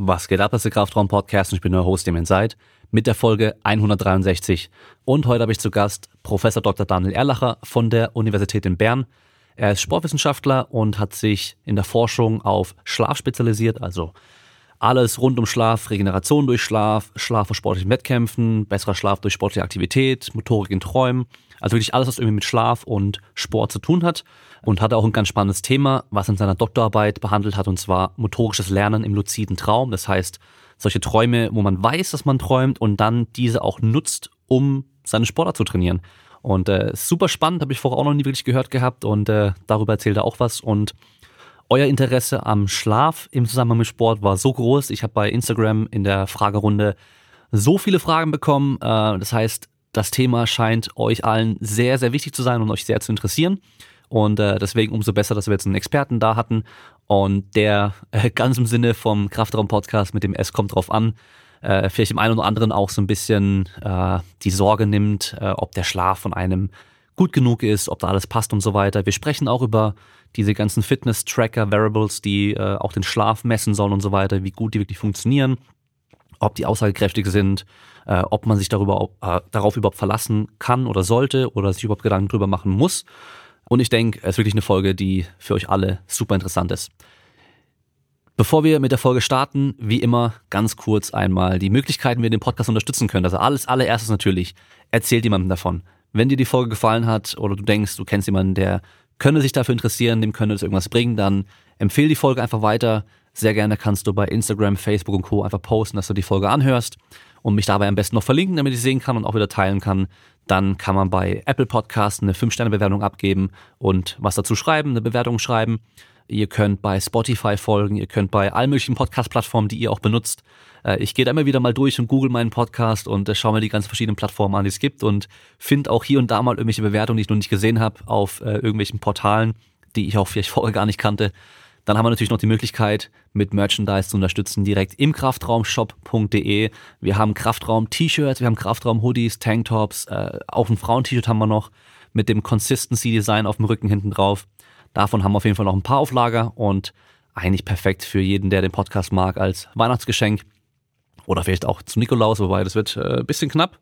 Was geht ab, das ist der Kraftraum-Podcast und ich bin euer Host, dem Seid, mit der Folge 163. Und heute habe ich zu Gast Professor Dr. Daniel Erlacher von der Universität in Bern. Er ist Sportwissenschaftler und hat sich in der Forschung auf Schlaf spezialisiert, also alles rund um Schlaf, Regeneration durch Schlaf, Schlaf vor sportlichen Wettkämpfen, besserer Schlaf durch sportliche Aktivität, Motorik in Träumen. Also wirklich alles, was irgendwie mit Schlaf und Sport zu tun hat. Und hatte auch ein ganz spannendes Thema, was in seiner Doktorarbeit behandelt hat, und zwar motorisches Lernen im luziden Traum. Das heißt, solche Träume, wo man weiß, dass man träumt und dann diese auch nutzt, um seine Sportler zu trainieren. Und äh, super spannend, habe ich vorher auch noch nie wirklich gehört gehabt und äh, darüber erzählt er auch was. Und euer Interesse am Schlaf im Zusammenhang mit Sport war so groß. Ich habe bei Instagram in der Fragerunde so viele Fragen bekommen. Äh, das heißt, das Thema scheint euch allen sehr, sehr wichtig zu sein und euch sehr zu interessieren. Und äh, deswegen umso besser, dass wir jetzt einen Experten da hatten und der äh, ganz im Sinne vom Kraftraum-Podcast mit dem S kommt drauf an, vielleicht dem einen oder anderen auch so ein bisschen die Sorge nimmt, ob der Schlaf von einem gut genug ist, ob da alles passt und so weiter. Wir sprechen auch über diese ganzen Fitness-Tracker, Variables, die äh, auch den Schlaf messen sollen und so weiter, wie gut die wirklich funktionieren, ob die aussagekräftig sind, äh, ob man sich darüber, äh, darauf überhaupt verlassen kann oder sollte oder sich überhaupt Gedanken drüber machen muss. Und ich denke, es ist wirklich eine Folge, die für euch alle super interessant ist. Bevor wir mit der Folge starten, wie immer ganz kurz einmal die Möglichkeiten, wie ihr den Podcast unterstützen könnt. Also alles allererstes natürlich, erzählt jemandem davon. Wenn dir die Folge gefallen hat oder du denkst, du kennst jemanden, der könnte sich dafür interessieren, dem könnte es irgendwas bringen, dann empfehle die Folge einfach weiter. Sehr gerne kannst du bei Instagram, Facebook und Co. einfach posten, dass du die Folge anhörst und mich dabei am besten noch verlinken, damit ich sehen kann und auch wieder teilen kann. Dann kann man bei Apple Podcasts eine 5-Sterne-Bewertung abgeben und was dazu schreiben, eine Bewertung schreiben. Ihr könnt bei Spotify folgen, ihr könnt bei allen möglichen Podcast-Plattformen, die ihr auch benutzt. Äh, ich gehe da immer wieder mal durch und google meinen Podcast und äh, schaue mir die ganzen verschiedenen Plattformen an, die es gibt und finde auch hier und da mal irgendwelche Bewertungen, die ich noch nicht gesehen habe, auf äh, irgendwelchen Portalen, die ich auch vielleicht vorher gar nicht kannte. Dann haben wir natürlich noch die Möglichkeit, mit Merchandise zu unterstützen, direkt im Kraftraumshop.de. Wir haben Kraftraum-T-Shirts, wir haben Kraftraum-Hoodies, Tanktops, auch ein Frauen-T-Shirt haben wir noch mit dem Consistency-Design auf dem Rücken hinten drauf. Davon haben wir auf jeden Fall noch ein paar auf Lager und eigentlich perfekt für jeden, der den Podcast mag, als Weihnachtsgeschenk. Oder vielleicht auch zu Nikolaus, wobei das wird äh, bisschen knapp.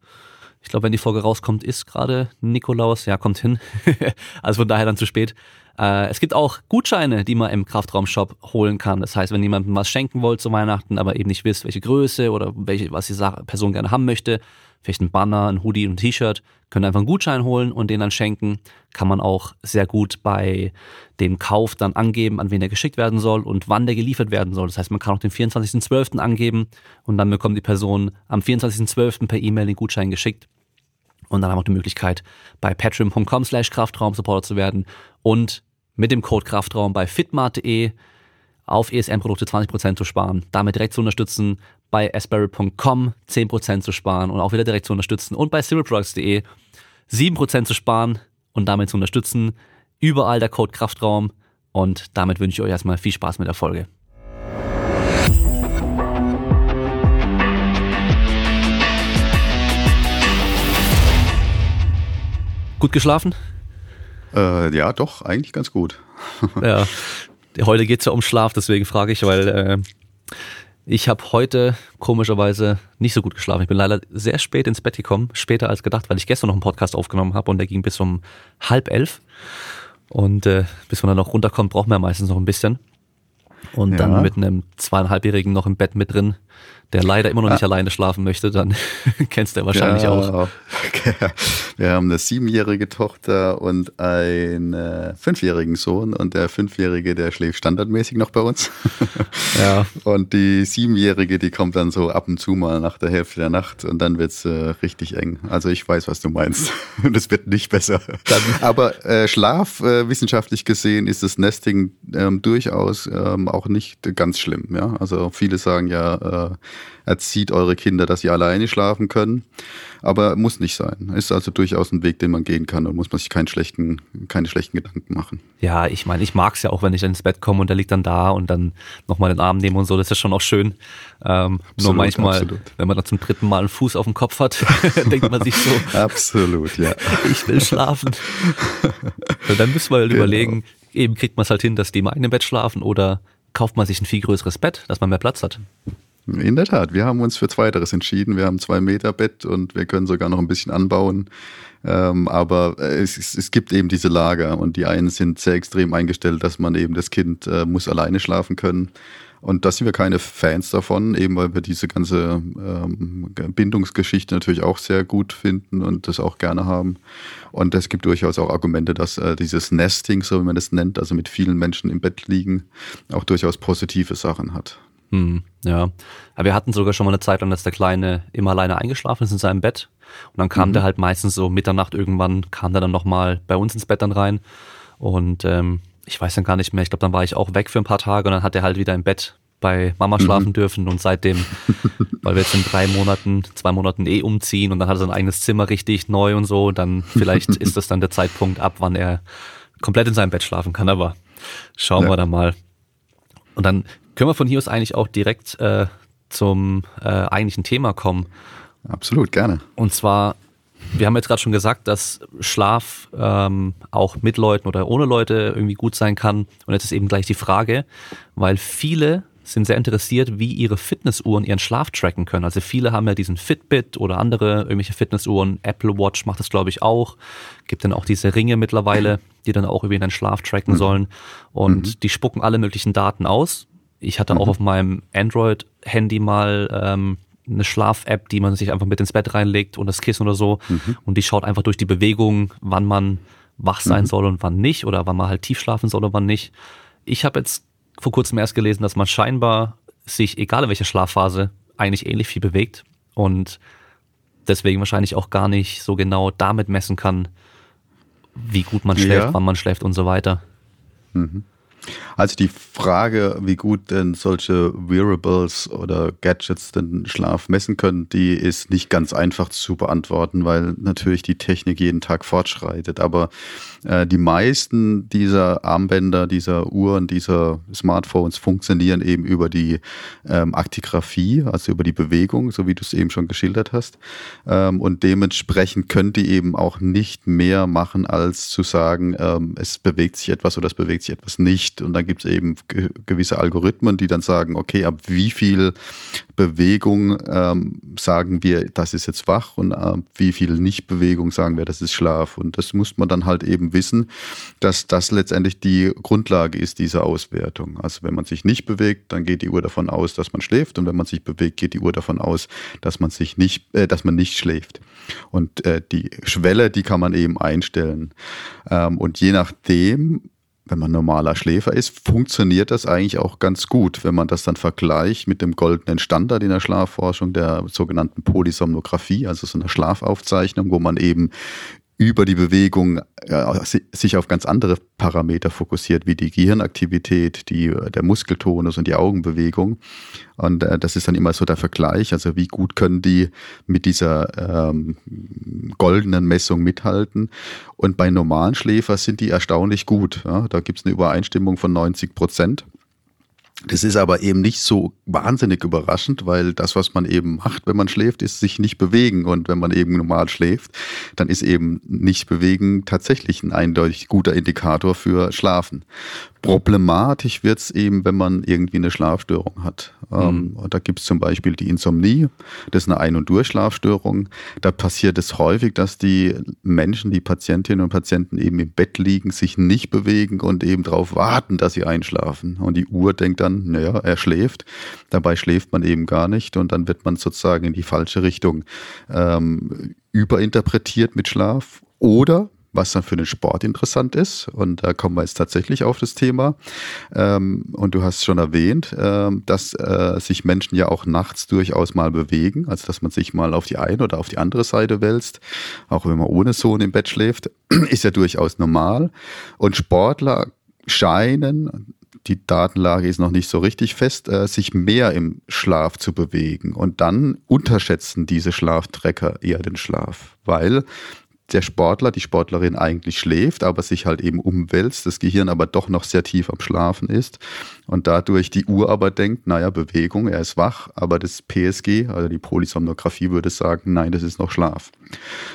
Ich glaube, wenn die Folge rauskommt, ist gerade Nikolaus. Ja, kommt hin. also von daher dann zu spät. Äh, es gibt auch Gutscheine, die man im Kraftraumshop holen kann. Das heißt, wenn jemandem was schenken wollt zu Weihnachten, aber eben nicht wisst, welche Größe oder welche, was die Person gerne haben möchte, vielleicht ein Banner, ein Hoodie ein T-Shirt, könnt ihr einfach einen Gutschein holen und den dann schenken. Kann man auch sehr gut bei dem Kauf dann angeben, an wen der geschickt werden soll und wann der geliefert werden soll. Das heißt, man kann auch den 24.12. angeben und dann bekommt die Person am 24.12. per E-Mail den Gutschein geschickt. Und dann haben wir auch die Möglichkeit, bei patreon.com slash Kraftraum Supporter zu werden und mit dem Code Kraftraum bei fitmart.de auf ESM-Produkte 20% zu sparen, damit direkt zu unterstützen, bei asbury.com 10% zu sparen und auch wieder direkt zu unterstützen und bei civilproducts.de 7% zu sparen und damit zu unterstützen. Überall der Code Kraftraum und damit wünsche ich euch erstmal viel Spaß mit der Folge. Gut geschlafen? Äh, ja, doch, eigentlich ganz gut. ja, heute geht es ja um Schlaf, deswegen frage ich, weil äh, ich habe heute komischerweise nicht so gut geschlafen. Ich bin leider sehr spät ins Bett gekommen, später als gedacht, weil ich gestern noch einen Podcast aufgenommen habe und der ging bis um halb elf. Und äh, bis man dann noch runterkommt, braucht man ja meistens noch ein bisschen. Und ja. dann mit einem zweieinhalbjährigen noch im Bett mit drin, der leider immer noch nicht ah. alleine schlafen möchte, dann kennst du ja wahrscheinlich ja, auch. Wir haben eine siebenjährige Tochter und einen äh, fünfjährigen Sohn und der fünfjährige, der schläft standardmäßig noch bei uns. Ja. Und die siebenjährige, die kommt dann so ab und zu mal nach der Hälfte der Nacht und dann wird's äh, richtig eng. Also ich weiß, was du meinst. Und es wird nicht besser. Dann. Aber äh, Schlaf, äh, wissenschaftlich gesehen, ist das Nesting ähm, durchaus ähm, auch nicht ganz schlimm. Ja? Also viele sagen ja, äh, erzieht eure Kinder, dass sie alleine schlafen können. Aber muss nicht sein. Ist also durchaus ein Weg, den man gehen kann und muss man sich keinen schlechten, keine schlechten Gedanken machen. Ja, ich meine, ich mag es ja auch, wenn ich ins Bett komme und der liegt dann da und dann nochmal den Arm nehme und so. Das ist schon auch schön. Ähm, absolut, nur manchmal, absolut. wenn man dann zum dritten Mal einen Fuß auf dem Kopf hat, denkt man sich so. absolut, ja. Ich will schlafen. und dann müssen wir halt genau. überlegen, eben kriegt man es halt hin, dass die in dem Bett schlafen oder kauft man sich ein viel größeres Bett, dass man mehr Platz hat. In der Tat, wir haben uns für Zweiteres entschieden. Wir haben zwei Meter Bett und wir können sogar noch ein bisschen anbauen. Ähm, aber es, es, gibt eben diese Lager und die einen sind sehr extrem eingestellt, dass man eben das Kind äh, muss alleine schlafen können. Und da sind wir keine Fans davon, eben weil wir diese ganze ähm, Bindungsgeschichte natürlich auch sehr gut finden und das auch gerne haben. Und es gibt durchaus auch Argumente, dass äh, dieses Nesting, so wie man das nennt, also mit vielen Menschen im Bett liegen, auch durchaus positive Sachen hat. Hm, ja. Aber wir hatten sogar schon mal eine Zeit lang, dass der Kleine immer alleine eingeschlafen ist in seinem Bett. Und dann kam mhm. der halt meistens so Mitternacht irgendwann, kam der dann nochmal bei uns ins Bett dann rein. Und ähm, ich weiß dann gar nicht mehr, ich glaube, dann war ich auch weg für ein paar Tage und dann hat er halt wieder im Bett bei Mama schlafen mhm. dürfen und seitdem, weil wir jetzt in drei Monaten, zwei Monaten eh umziehen und dann hat er sein eigenes Zimmer richtig neu und so, dann vielleicht ist das dann der Zeitpunkt ab, wann er komplett in seinem Bett schlafen kann, aber schauen ja. wir dann mal. Und dann können wir von hier aus eigentlich auch direkt äh, zum äh, eigentlichen Thema kommen. Absolut, gerne. Und zwar, wir haben jetzt gerade schon gesagt, dass Schlaf ähm, auch mit Leuten oder ohne Leute irgendwie gut sein kann. Und jetzt ist eben gleich die Frage, weil viele sind sehr interessiert, wie ihre Fitnessuhren ihren Schlaf tracken können. Also viele haben ja diesen Fitbit oder andere irgendwelche Fitnessuhren. Apple Watch macht das, glaube ich, auch. Gibt dann auch diese Ringe mittlerweile, die dann auch irgendwie deinen Schlaf tracken mhm. sollen. Und mhm. die spucken alle möglichen Daten aus. Ich hatte mhm. auch auf meinem Android-Handy mal ähm, eine Schlaf-App, die man sich einfach mit ins Bett reinlegt und das Kissen oder so. Mhm. Und die schaut einfach durch die Bewegung, wann man wach sein mhm. soll und wann nicht oder wann man halt tief schlafen soll und wann nicht. Ich habe jetzt vor kurzem erst gelesen, dass man scheinbar sich, egal in welcher Schlafphase, eigentlich ähnlich viel bewegt und deswegen wahrscheinlich auch gar nicht so genau damit messen kann, wie gut man schläft, ja. wann man schläft und so weiter. Mhm. Also die Frage, wie gut denn solche Wearables oder Gadgets den Schlaf messen können, die ist nicht ganz einfach zu beantworten, weil natürlich die Technik jeden Tag fortschreitet. Aber die meisten dieser Armbänder, dieser Uhren, dieser Smartphones funktionieren eben über die ähm, Aktigraphie, also über die Bewegung, so wie du es eben schon geschildert hast. Ähm, und dementsprechend können die eben auch nicht mehr machen, als zu sagen, ähm, es bewegt sich etwas oder es bewegt sich etwas nicht. Und dann gibt es eben gewisse Algorithmen, die dann sagen, okay, ab wie viel Bewegung ähm, sagen wir, das ist jetzt wach und ab wie viel Nichtbewegung sagen wir, das ist Schlaf. Und das muss man dann halt eben wissen, dass das letztendlich die Grundlage ist dieser Auswertung. Also wenn man sich nicht bewegt, dann geht die Uhr davon aus, dass man schläft und wenn man sich bewegt, geht die Uhr davon aus, dass man sich nicht, äh, dass man nicht schläft. Und äh, die Schwelle, die kann man eben einstellen. Ähm, und je nachdem, wenn man normaler Schläfer ist, funktioniert das eigentlich auch ganz gut, wenn man das dann vergleicht mit dem goldenen Standard in der Schlafforschung, der sogenannten Polysomnographie, also so einer Schlafaufzeichnung, wo man eben über die Bewegung äh, sich auf ganz andere Parameter fokussiert, wie die Gehirnaktivität, die, der Muskeltonus und die Augenbewegung. Und äh, das ist dann immer so der Vergleich, also wie gut können die mit dieser ähm, goldenen Messung mithalten. Und bei normalen Schläfern sind die erstaunlich gut. Ja? Da gibt es eine Übereinstimmung von 90 Prozent. Das ist aber eben nicht so wahnsinnig überraschend, weil das, was man eben macht, wenn man schläft, ist sich nicht bewegen. Und wenn man eben normal schläft, dann ist eben nicht bewegen tatsächlich ein eindeutig guter Indikator für Schlafen. Problematisch wird's eben, wenn man irgendwie eine Schlafstörung hat. Ähm, mhm. da gibt's zum Beispiel die Insomnie, das ist eine Ein- und Durchschlafstörung. Da passiert es häufig, dass die Menschen, die Patientinnen und Patienten eben im Bett liegen, sich nicht bewegen und eben darauf warten, dass sie einschlafen. Und die Uhr denkt dann, naja, er schläft. Dabei schläft man eben gar nicht und dann wird man sozusagen in die falsche Richtung ähm, überinterpretiert mit Schlaf. Oder was dann für den Sport interessant ist. Und da kommen wir jetzt tatsächlich auf das Thema. Ähm, und du hast schon erwähnt, ähm, dass äh, sich Menschen ja auch nachts durchaus mal bewegen, also dass man sich mal auf die eine oder auf die andere Seite wälzt, auch wenn man ohne Sohn im Bett schläft, ist ja durchaus normal. Und Sportler scheinen, die Datenlage ist noch nicht so richtig fest, äh, sich mehr im Schlaf zu bewegen. Und dann unterschätzen diese Schlaftrecker eher den Schlaf, weil der Sportler, die Sportlerin eigentlich schläft, aber sich halt eben umwälzt, das Gehirn aber doch noch sehr tief am Schlafen ist und dadurch die Uhr aber denkt, naja, Bewegung, er ist wach, aber das PSG, also die Polysomnographie würde sagen, nein, das ist noch Schlaf.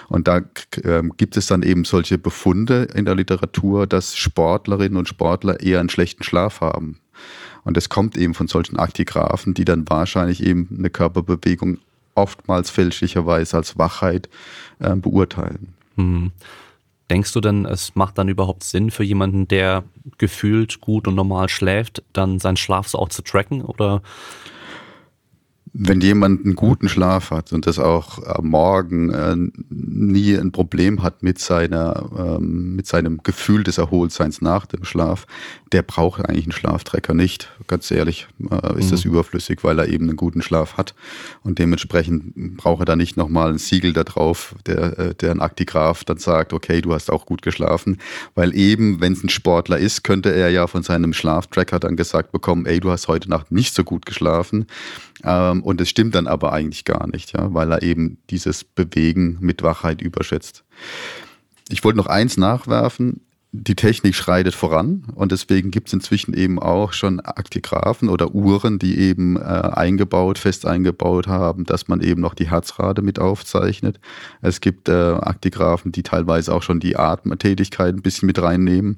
Und da äh, gibt es dann eben solche Befunde in der Literatur, dass Sportlerinnen und Sportler eher einen schlechten Schlaf haben. Und das kommt eben von solchen Aktigraphen, die dann wahrscheinlich eben eine Körperbewegung oftmals fälschlicherweise als Wachheit äh, beurteilen. Hm. Denkst du denn, es macht dann überhaupt Sinn für jemanden, der gefühlt gut und normal schläft, dann seinen Schlaf so auch zu tracken? Oder wenn jemand einen guten Schlaf hat und das auch am Morgen äh, nie ein Problem hat mit seiner ähm, mit seinem Gefühl des Erholtseins nach dem Schlaf, der braucht eigentlich einen Schlaftrecker nicht. Ganz ehrlich, äh, ist mhm. das überflüssig, weil er eben einen guten Schlaf hat und dementsprechend braucht er da nicht nochmal ein Siegel da drauf, der äh, der ein Aktigraph dann sagt, okay, du hast auch gut geschlafen, weil eben wenn es ein Sportler ist, könnte er ja von seinem Schlaftracker dann gesagt bekommen, ey, du hast heute Nacht nicht so gut geschlafen ähm, und es stimmt dann aber eigentlich gar nicht, ja, weil er eben dieses Bewegen mit Wachheit überschätzt. Ich wollte noch eins nachwerfen die Technik schreitet voran und deswegen gibt es inzwischen eben auch schon Aktigraphen oder Uhren, die eben äh, eingebaut, fest eingebaut haben, dass man eben noch die Herzrate mit aufzeichnet. Es gibt äh, Aktigraphen, die teilweise auch schon die Atemtätigkeit ein bisschen mit reinnehmen.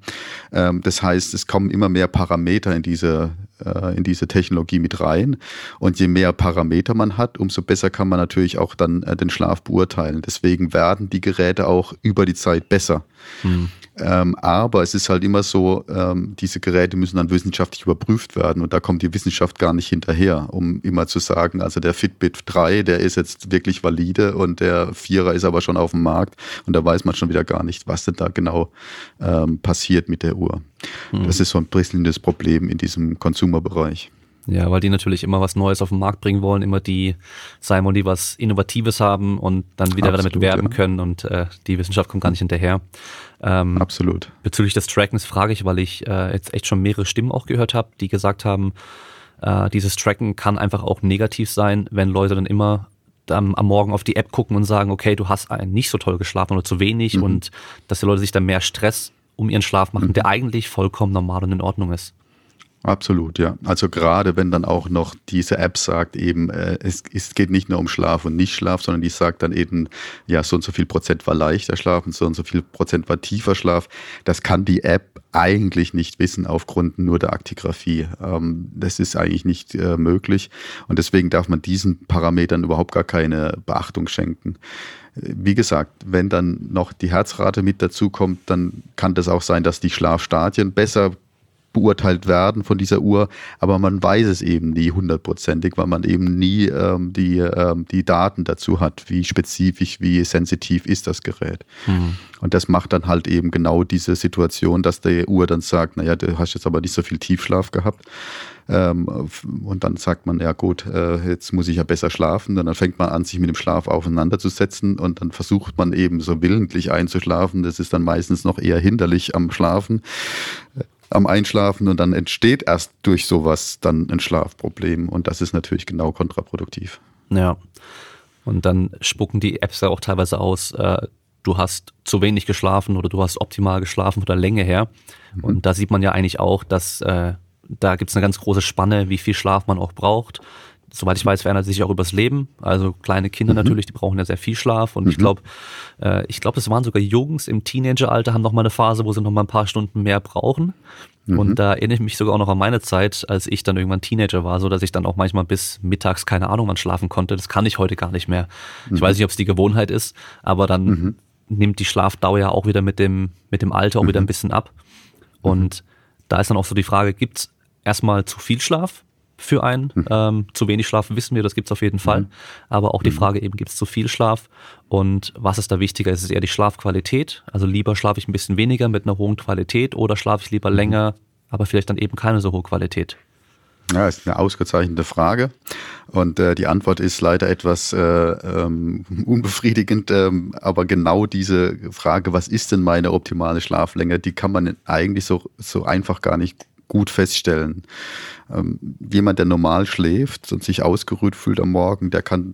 Ähm, das heißt, es kommen immer mehr Parameter in diese, äh, in diese Technologie mit rein und je mehr Parameter man hat, umso besser kann man natürlich auch dann äh, den Schlaf beurteilen. Deswegen werden die Geräte auch über die Zeit besser. Mhm. Ähm, aber es ist halt immer so, ähm, diese Geräte müssen dann wissenschaftlich überprüft werden und da kommt die Wissenschaft gar nicht hinterher, um immer zu sagen, also der Fitbit 3, der ist jetzt wirklich valide und der Vierer ist aber schon auf dem Markt und da weiß man schon wieder gar nicht, was denn da genau ähm, passiert mit der Uhr. Mhm. Das ist so ein brisselndes Problem in diesem Consumer-Bereich. Ja, weil die natürlich immer was Neues auf den Markt bringen wollen, immer die Simon, die was Innovatives haben und dann wieder Absolut, damit werben ja. können und äh, die Wissenschaft kommt gar nicht hinterher. Ähm, Absolut. Bezüglich des Trackens frage ich, weil ich äh, jetzt echt schon mehrere Stimmen auch gehört habe, die gesagt haben, äh, dieses Tracken kann einfach auch negativ sein, wenn Leute dann immer am, am Morgen auf die App gucken und sagen, okay, du hast nicht so toll geschlafen oder zu wenig mhm. und dass die Leute sich dann mehr Stress um ihren Schlaf machen, mhm. der eigentlich vollkommen normal und in Ordnung ist. Absolut, ja. Also gerade wenn dann auch noch diese App sagt eben, äh, es, es geht nicht nur um Schlaf und nicht Schlaf, sondern die sagt dann eben, ja, so und so viel Prozent war leichter Schlaf und so und so viel Prozent war tiefer Schlaf. Das kann die App eigentlich nicht wissen aufgrund nur der Aktigraphie. Ähm, das ist eigentlich nicht äh, möglich und deswegen darf man diesen Parametern überhaupt gar keine Beachtung schenken wie gesagt, wenn dann noch die Herzrate mit dazu kommt, dann kann das auch sein, dass die Schlafstadien besser beurteilt werden von dieser Uhr, aber man weiß es eben nie hundertprozentig, weil man eben nie ähm, die, ähm, die Daten dazu hat, wie spezifisch, wie sensitiv ist das Gerät. Mhm. Und das macht dann halt eben genau diese Situation, dass der Uhr dann sagt, naja, du hast jetzt aber nicht so viel Tiefschlaf gehabt. Ähm, und dann sagt man, ja gut, äh, jetzt muss ich ja besser schlafen. Und dann fängt man an, sich mit dem Schlaf aufeinanderzusetzen und dann versucht man eben so willentlich einzuschlafen. Das ist dann meistens noch eher hinderlich am Schlafen am Einschlafen und dann entsteht erst durch sowas dann ein Schlafproblem und das ist natürlich genau kontraproduktiv. Ja. Und dann spucken die Apps ja auch teilweise aus, äh, du hast zu wenig geschlafen oder du hast optimal geschlafen von der Länge her. Mhm. Und da sieht man ja eigentlich auch, dass äh, da gibt es eine ganz große Spanne, wie viel Schlaf man auch braucht soweit ich weiß, verändert sich auch übers Leben. Also kleine Kinder mhm. natürlich, die brauchen ja sehr viel Schlaf. Und mhm. ich glaube, äh, ich glaube, es waren sogar Jungs im Teenageralter, haben noch mal eine Phase, wo sie noch mal ein paar Stunden mehr brauchen. Mhm. Und da erinnere ich mich sogar auch noch an meine Zeit, als ich dann irgendwann Teenager war, so dass ich dann auch manchmal bis mittags keine Ahnung wann schlafen konnte. Das kann ich heute gar nicht mehr. Ich weiß nicht, ob es die Gewohnheit ist, aber dann mhm. nimmt die Schlafdauer ja auch wieder mit dem, mit dem Alter auch wieder ein mhm. bisschen ab. Und da ist dann auch so die Frage, gibt's erstmal zu viel Schlaf? Für einen. Mhm. Ähm, zu wenig Schlaf wissen wir, das gibt's auf jeden Fall. Mhm. Aber auch die mhm. Frage eben, gibt's zu viel Schlaf? Und was ist da wichtiger? Ist es eher die Schlafqualität? Also lieber schlafe ich ein bisschen weniger mit einer hohen Qualität oder schlafe ich lieber mhm. länger, aber vielleicht dann eben keine so hohe Qualität? Ja, ist eine ausgezeichnete Frage. Und äh, die Antwort ist leider etwas äh, ähm, unbefriedigend. Ähm, aber genau diese Frage, was ist denn meine optimale Schlaflänge, die kann man eigentlich so, so einfach gar nicht gut feststellen. Ähm, jemand, der normal schläft und sich ausgeruht fühlt am Morgen, der kann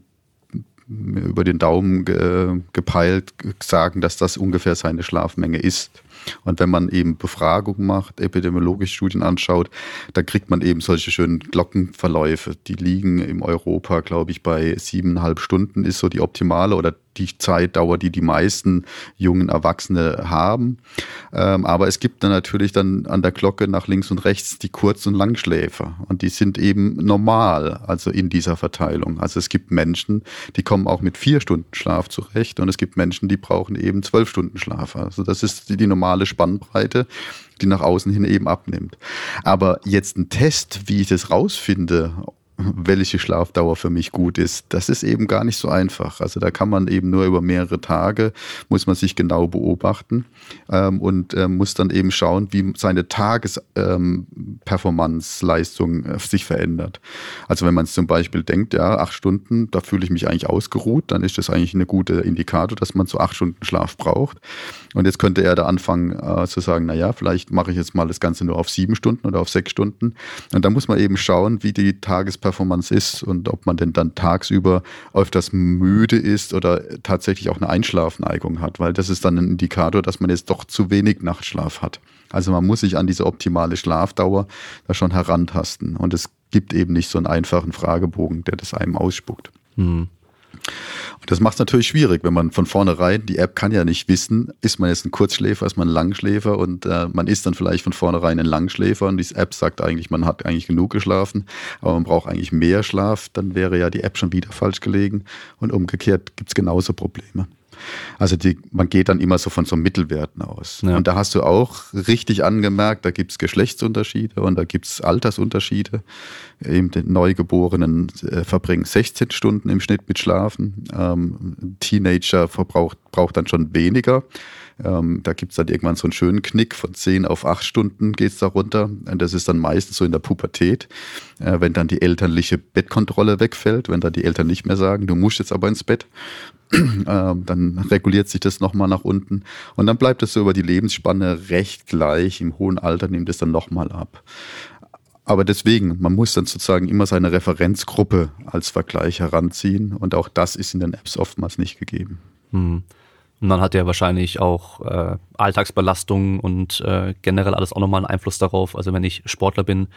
über den Daumen ge gepeilt sagen, dass das ungefähr seine Schlafmenge ist. Und wenn man eben Befragungen macht, epidemiologische Studien anschaut, dann kriegt man eben solche schönen Glockenverläufe. Die liegen im Europa, glaube ich, bei siebeneinhalb Stunden ist so die optimale oder die Zeitdauer, die die meisten jungen Erwachsene haben. Ähm, aber es gibt dann natürlich dann an der Glocke nach links und rechts die Kurz- und Langschläfer. Und die sind eben normal, also in dieser Verteilung. Also es gibt Menschen, die kommen auch mit vier Stunden Schlaf zurecht und es gibt Menschen, die brauchen eben zwölf Stunden Schlaf. Also das ist die, die normale Spannbreite die nach außen hin eben abnimmt. Aber jetzt ein Test, wie ich das rausfinde, welche Schlafdauer für mich gut ist. Das ist eben gar nicht so einfach. Also da kann man eben nur über mehrere Tage, muss man sich genau beobachten ähm, und äh, muss dann eben schauen, wie seine Tagesperformance-Leistung ähm, äh, sich verändert. Also wenn man zum Beispiel denkt, ja, acht Stunden, da fühle ich mich eigentlich ausgeruht, dann ist das eigentlich eine gute Indikator, dass man so acht Stunden Schlaf braucht. Und jetzt könnte er da anfangen äh, zu sagen, na ja, vielleicht mache ich jetzt mal das Ganze nur auf sieben Stunden oder auf sechs Stunden. Und da muss man eben schauen, wie die Tagesperformance Performance ist und ob man denn dann tagsüber öfters müde ist oder tatsächlich auch eine Einschlafneigung hat, weil das ist dann ein Indikator, dass man jetzt doch zu wenig Nachtschlaf hat. Also man muss sich an diese optimale Schlafdauer da schon herantasten und es gibt eben nicht so einen einfachen Fragebogen, der das einem ausspuckt. Hm. Und das macht es natürlich schwierig, wenn man von vornherein, die App kann ja nicht wissen, ist man jetzt ein Kurzschläfer, ist man ein Langschläfer und äh, man ist dann vielleicht von vornherein ein Langschläfer und die App sagt eigentlich, man hat eigentlich genug geschlafen, aber man braucht eigentlich mehr Schlaf, dann wäre ja die App schon wieder falsch gelegen und umgekehrt gibt es genauso Probleme. Also die, man geht dann immer so von so Mittelwerten aus. Ja. Und da hast du auch richtig angemerkt, da gibt es Geschlechtsunterschiede und da gibt es Altersunterschiede. Eben die Neugeborenen äh, verbringen 16 Stunden im Schnitt mit Schlafen. Ähm, Teenager verbraucht braucht dann schon weniger. Ähm, da gibt es dann irgendwann so einen schönen Knick von 10 auf 8 Stunden geht es da runter. Und das ist dann meistens so in der Pubertät, äh, wenn dann die elterliche Bettkontrolle wegfällt, wenn dann die Eltern nicht mehr sagen, du musst jetzt aber ins Bett, ähm, dann reguliert sich das nochmal nach unten. Und dann bleibt es so über die Lebensspanne recht gleich. Im hohen Alter nimmt es dann nochmal ab. Aber deswegen, man muss dann sozusagen immer seine Referenzgruppe als Vergleich heranziehen. Und auch das ist in den Apps oftmals nicht gegeben. Hm. Und dann hat er wahrscheinlich auch äh, Alltagsbelastung und äh, generell alles auch nochmal einen Einfluss darauf. Also wenn ich Sportler bin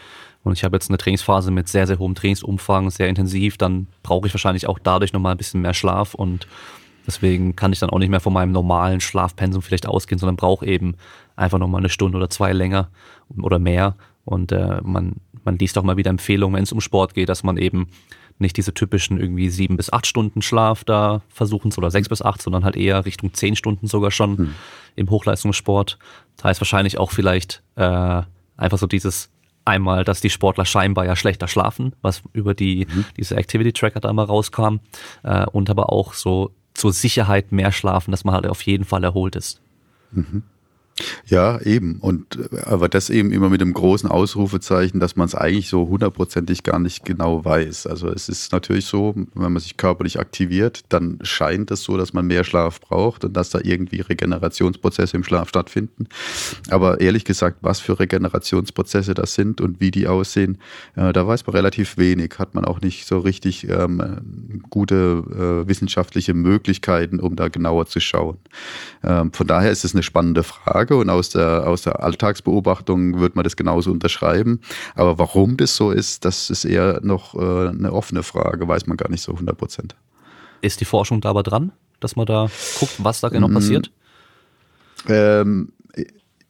und ich habe jetzt eine Trainingsphase mit sehr, sehr hohem Trainingsumfang, sehr intensiv, dann brauche ich wahrscheinlich auch dadurch nochmal ein bisschen mehr Schlaf und deswegen kann ich dann auch nicht mehr von meinem normalen Schlafpensum vielleicht ausgehen, sondern brauche eben einfach nochmal eine Stunde oder zwei länger oder mehr. Und äh, man, man liest auch mal wieder Empfehlungen, wenn es um Sport geht, dass man eben nicht diese typischen irgendwie sieben bis acht Stunden Schlaf da versuchen oder sechs bis acht, sondern halt eher Richtung zehn Stunden sogar schon hm. im Hochleistungssport. Das heißt wahrscheinlich auch vielleicht äh, einfach so dieses einmal, dass die Sportler scheinbar ja schlechter schlafen, was über die mhm. diese Activity Tracker da mal rauskam, äh, und aber auch so zur Sicherheit mehr schlafen, dass man halt auf jeden Fall erholt ist. Mhm. Ja, eben. Und aber das eben immer mit dem großen Ausrufezeichen, dass man es eigentlich so hundertprozentig gar nicht genau weiß. Also es ist natürlich so, wenn man sich körperlich aktiviert, dann scheint es so, dass man mehr Schlaf braucht und dass da irgendwie Regenerationsprozesse im Schlaf stattfinden. Aber ehrlich gesagt, was für Regenerationsprozesse das sind und wie die aussehen, äh, da weiß man relativ wenig. Hat man auch nicht so richtig ähm, gute äh, wissenschaftliche Möglichkeiten, um da genauer zu schauen. Ähm, von daher ist es eine spannende Frage. Frage und aus der, aus der Alltagsbeobachtung wird man das genauso unterschreiben. Aber warum das so ist, das ist eher noch äh, eine offene Frage, weiß man gar nicht so 100 Prozent. Ist die Forschung da aber dran, dass man da guckt, was da genau mm, passiert? Ähm,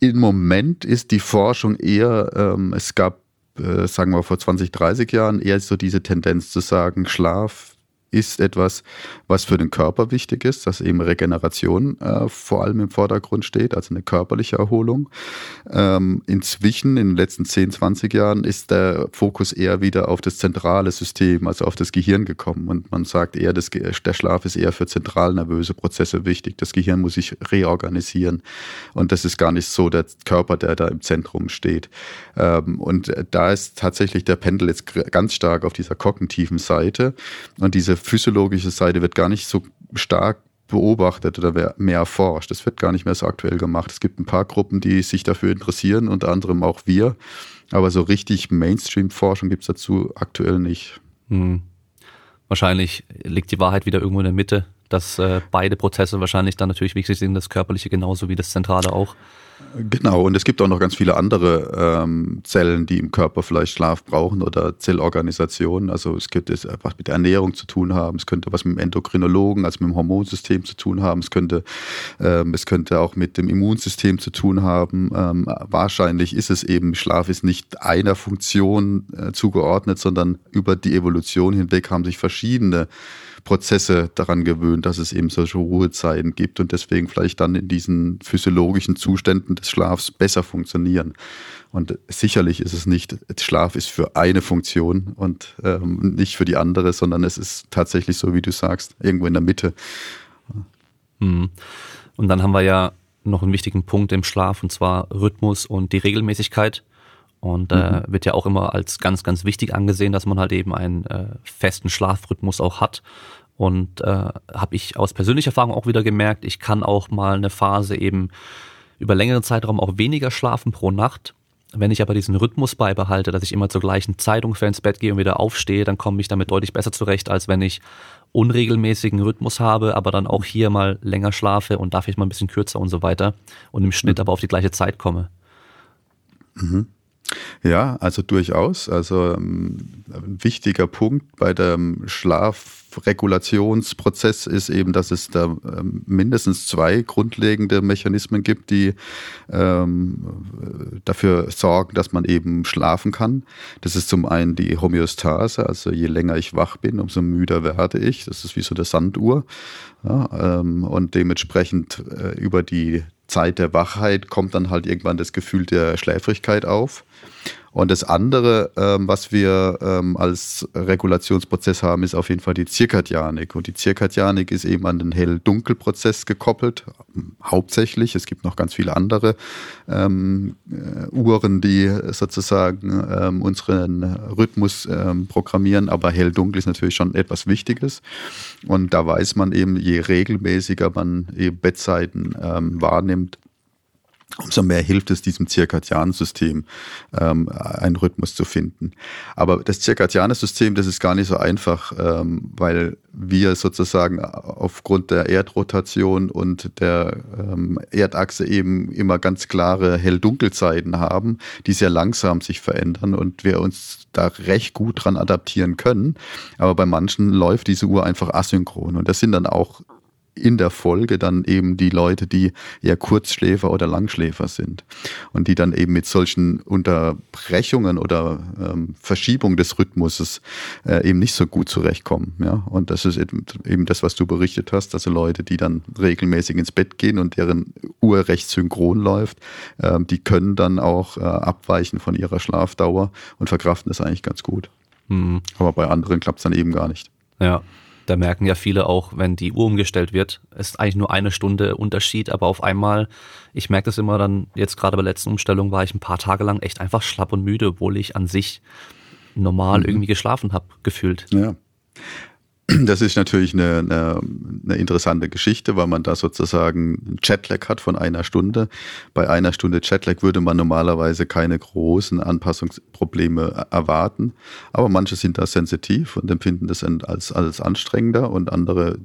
Im Moment ist die Forschung eher, ähm, es gab, äh, sagen wir vor 20, 30 Jahren, eher so diese Tendenz zu sagen, Schlaf ist etwas, was für den Körper wichtig ist, dass eben Regeneration äh, vor allem im Vordergrund steht, also eine körperliche Erholung. Ähm, inzwischen, in den letzten 10, 20 Jahren, ist der Fokus eher wieder auf das zentrale System, also auf das Gehirn gekommen. Und man sagt eher, das, der Schlaf ist eher für zentralnervöse Prozesse wichtig. Das Gehirn muss sich reorganisieren. Und das ist gar nicht so der Körper, der da im Zentrum steht. Ähm, und da ist tatsächlich der Pendel jetzt ganz stark auf dieser kognitiven Seite. Und diese physiologische Seite wird gar nicht so stark beobachtet oder mehr erforscht. Das wird gar nicht mehr so aktuell gemacht. Es gibt ein paar Gruppen, die sich dafür interessieren, unter anderem auch wir. Aber so richtig Mainstream-Forschung gibt es dazu aktuell nicht. Hm. Wahrscheinlich liegt die Wahrheit wieder irgendwo in der Mitte, dass äh, beide Prozesse wahrscheinlich dann natürlich wichtig sind, das körperliche genauso wie das zentrale auch. Genau, und es gibt auch noch ganz viele andere ähm, Zellen, die im Körper vielleicht Schlaf brauchen oder Zellorganisationen. Also es könnte was mit der Ernährung zu tun haben, es könnte was mit dem Endokrinologen, also mit dem Hormonsystem zu tun haben, es könnte, ähm, es könnte auch mit dem Immunsystem zu tun haben. Ähm, wahrscheinlich ist es eben, Schlaf ist nicht einer Funktion äh, zugeordnet, sondern über die Evolution hinweg haben sich verschiedene Prozesse daran gewöhnt, dass es eben solche Ruhezeiten gibt und deswegen vielleicht dann in diesen physiologischen Zuständen des Schlafs besser funktionieren. Und sicherlich ist es nicht, Schlaf ist für eine Funktion und ähm, nicht für die andere, sondern es ist tatsächlich so, wie du sagst, irgendwo in der Mitte. Hm. Und dann haben wir ja noch einen wichtigen Punkt im Schlaf und zwar Rhythmus und die Regelmäßigkeit. Und äh, mhm. wird ja auch immer als ganz, ganz wichtig angesehen, dass man halt eben einen äh, festen Schlafrhythmus auch hat. Und äh, habe ich aus persönlicher Erfahrung auch wieder gemerkt, ich kann auch mal eine Phase eben über längeren Zeitraum auch weniger schlafen pro Nacht. Wenn ich aber diesen Rhythmus beibehalte, dass ich immer zur gleichen Zeit ungefähr ins Bett gehe und wieder aufstehe, dann komme ich damit deutlich besser zurecht, als wenn ich unregelmäßigen Rhythmus habe, aber dann auch hier mal länger schlafe und dafür ich mal ein bisschen kürzer und so weiter und im Schnitt mhm. aber auf die gleiche Zeit komme. Mhm. Ja, also durchaus. Also ähm, ein wichtiger Punkt bei dem Schlafregulationsprozess ist eben, dass es da ähm, mindestens zwei grundlegende Mechanismen gibt, die ähm, dafür sorgen, dass man eben schlafen kann. Das ist zum einen die Homöostase, also je länger ich wach bin, umso müder werde ich. Das ist wie so eine Sanduhr. Ja, ähm, und dementsprechend äh, über die Zeit der Wachheit kommt dann halt irgendwann das Gefühl der Schläfrigkeit auf. Und das andere, ähm, was wir ähm, als Regulationsprozess haben, ist auf jeden Fall die Zirkadianik. Und die Zirkadianik ist eben an den Hell-Dunkel-Prozess gekoppelt, hauptsächlich. Es gibt noch ganz viele andere ähm, äh, Uhren, die sozusagen ähm, unseren Rhythmus ähm, programmieren, aber Hell-Dunkel ist natürlich schon etwas Wichtiges. Und da weiß man eben, je regelmäßiger man eben Bettzeiten ähm, wahrnimmt, umso mehr hilft es diesem zirkadianen System, ähm, einen Rhythmus zu finden. Aber das zirkadiane System, das ist gar nicht so einfach, ähm, weil wir sozusagen aufgrund der Erdrotation und der ähm, Erdachse eben immer ganz klare Hell-Dunkelzeiten haben, die sehr langsam sich verändern und wir uns da recht gut dran adaptieren können. Aber bei manchen läuft diese Uhr einfach asynchron und das sind dann auch in der Folge dann eben die Leute, die eher Kurzschläfer oder Langschläfer sind und die dann eben mit solchen Unterbrechungen oder ähm, Verschiebung des Rhythmuses äh, eben nicht so gut zurechtkommen. Ja? Und das ist eben das, was du berichtet hast, also Leute, die dann regelmäßig ins Bett gehen und deren Uhr recht synchron läuft, äh, die können dann auch äh, abweichen von ihrer Schlafdauer und verkraften das eigentlich ganz gut. Mhm. Aber bei anderen klappt es dann eben gar nicht. Ja. Da merken ja viele auch, wenn die Uhr umgestellt wird, ist eigentlich nur eine Stunde Unterschied, aber auf einmal, ich merke das immer dann, jetzt gerade bei der letzten Umstellung war ich ein paar Tage lang echt einfach schlapp und müde, obwohl ich an sich normal mhm. irgendwie geschlafen habe, gefühlt. Ja. Das ist natürlich eine, eine, eine, interessante Geschichte, weil man da sozusagen einen Jetlag hat von einer Stunde. Bei einer Stunde Jetlag würde man normalerweise keine großen Anpassungsprobleme erwarten. Aber manche sind da sensitiv und empfinden das als, als anstrengender und andere,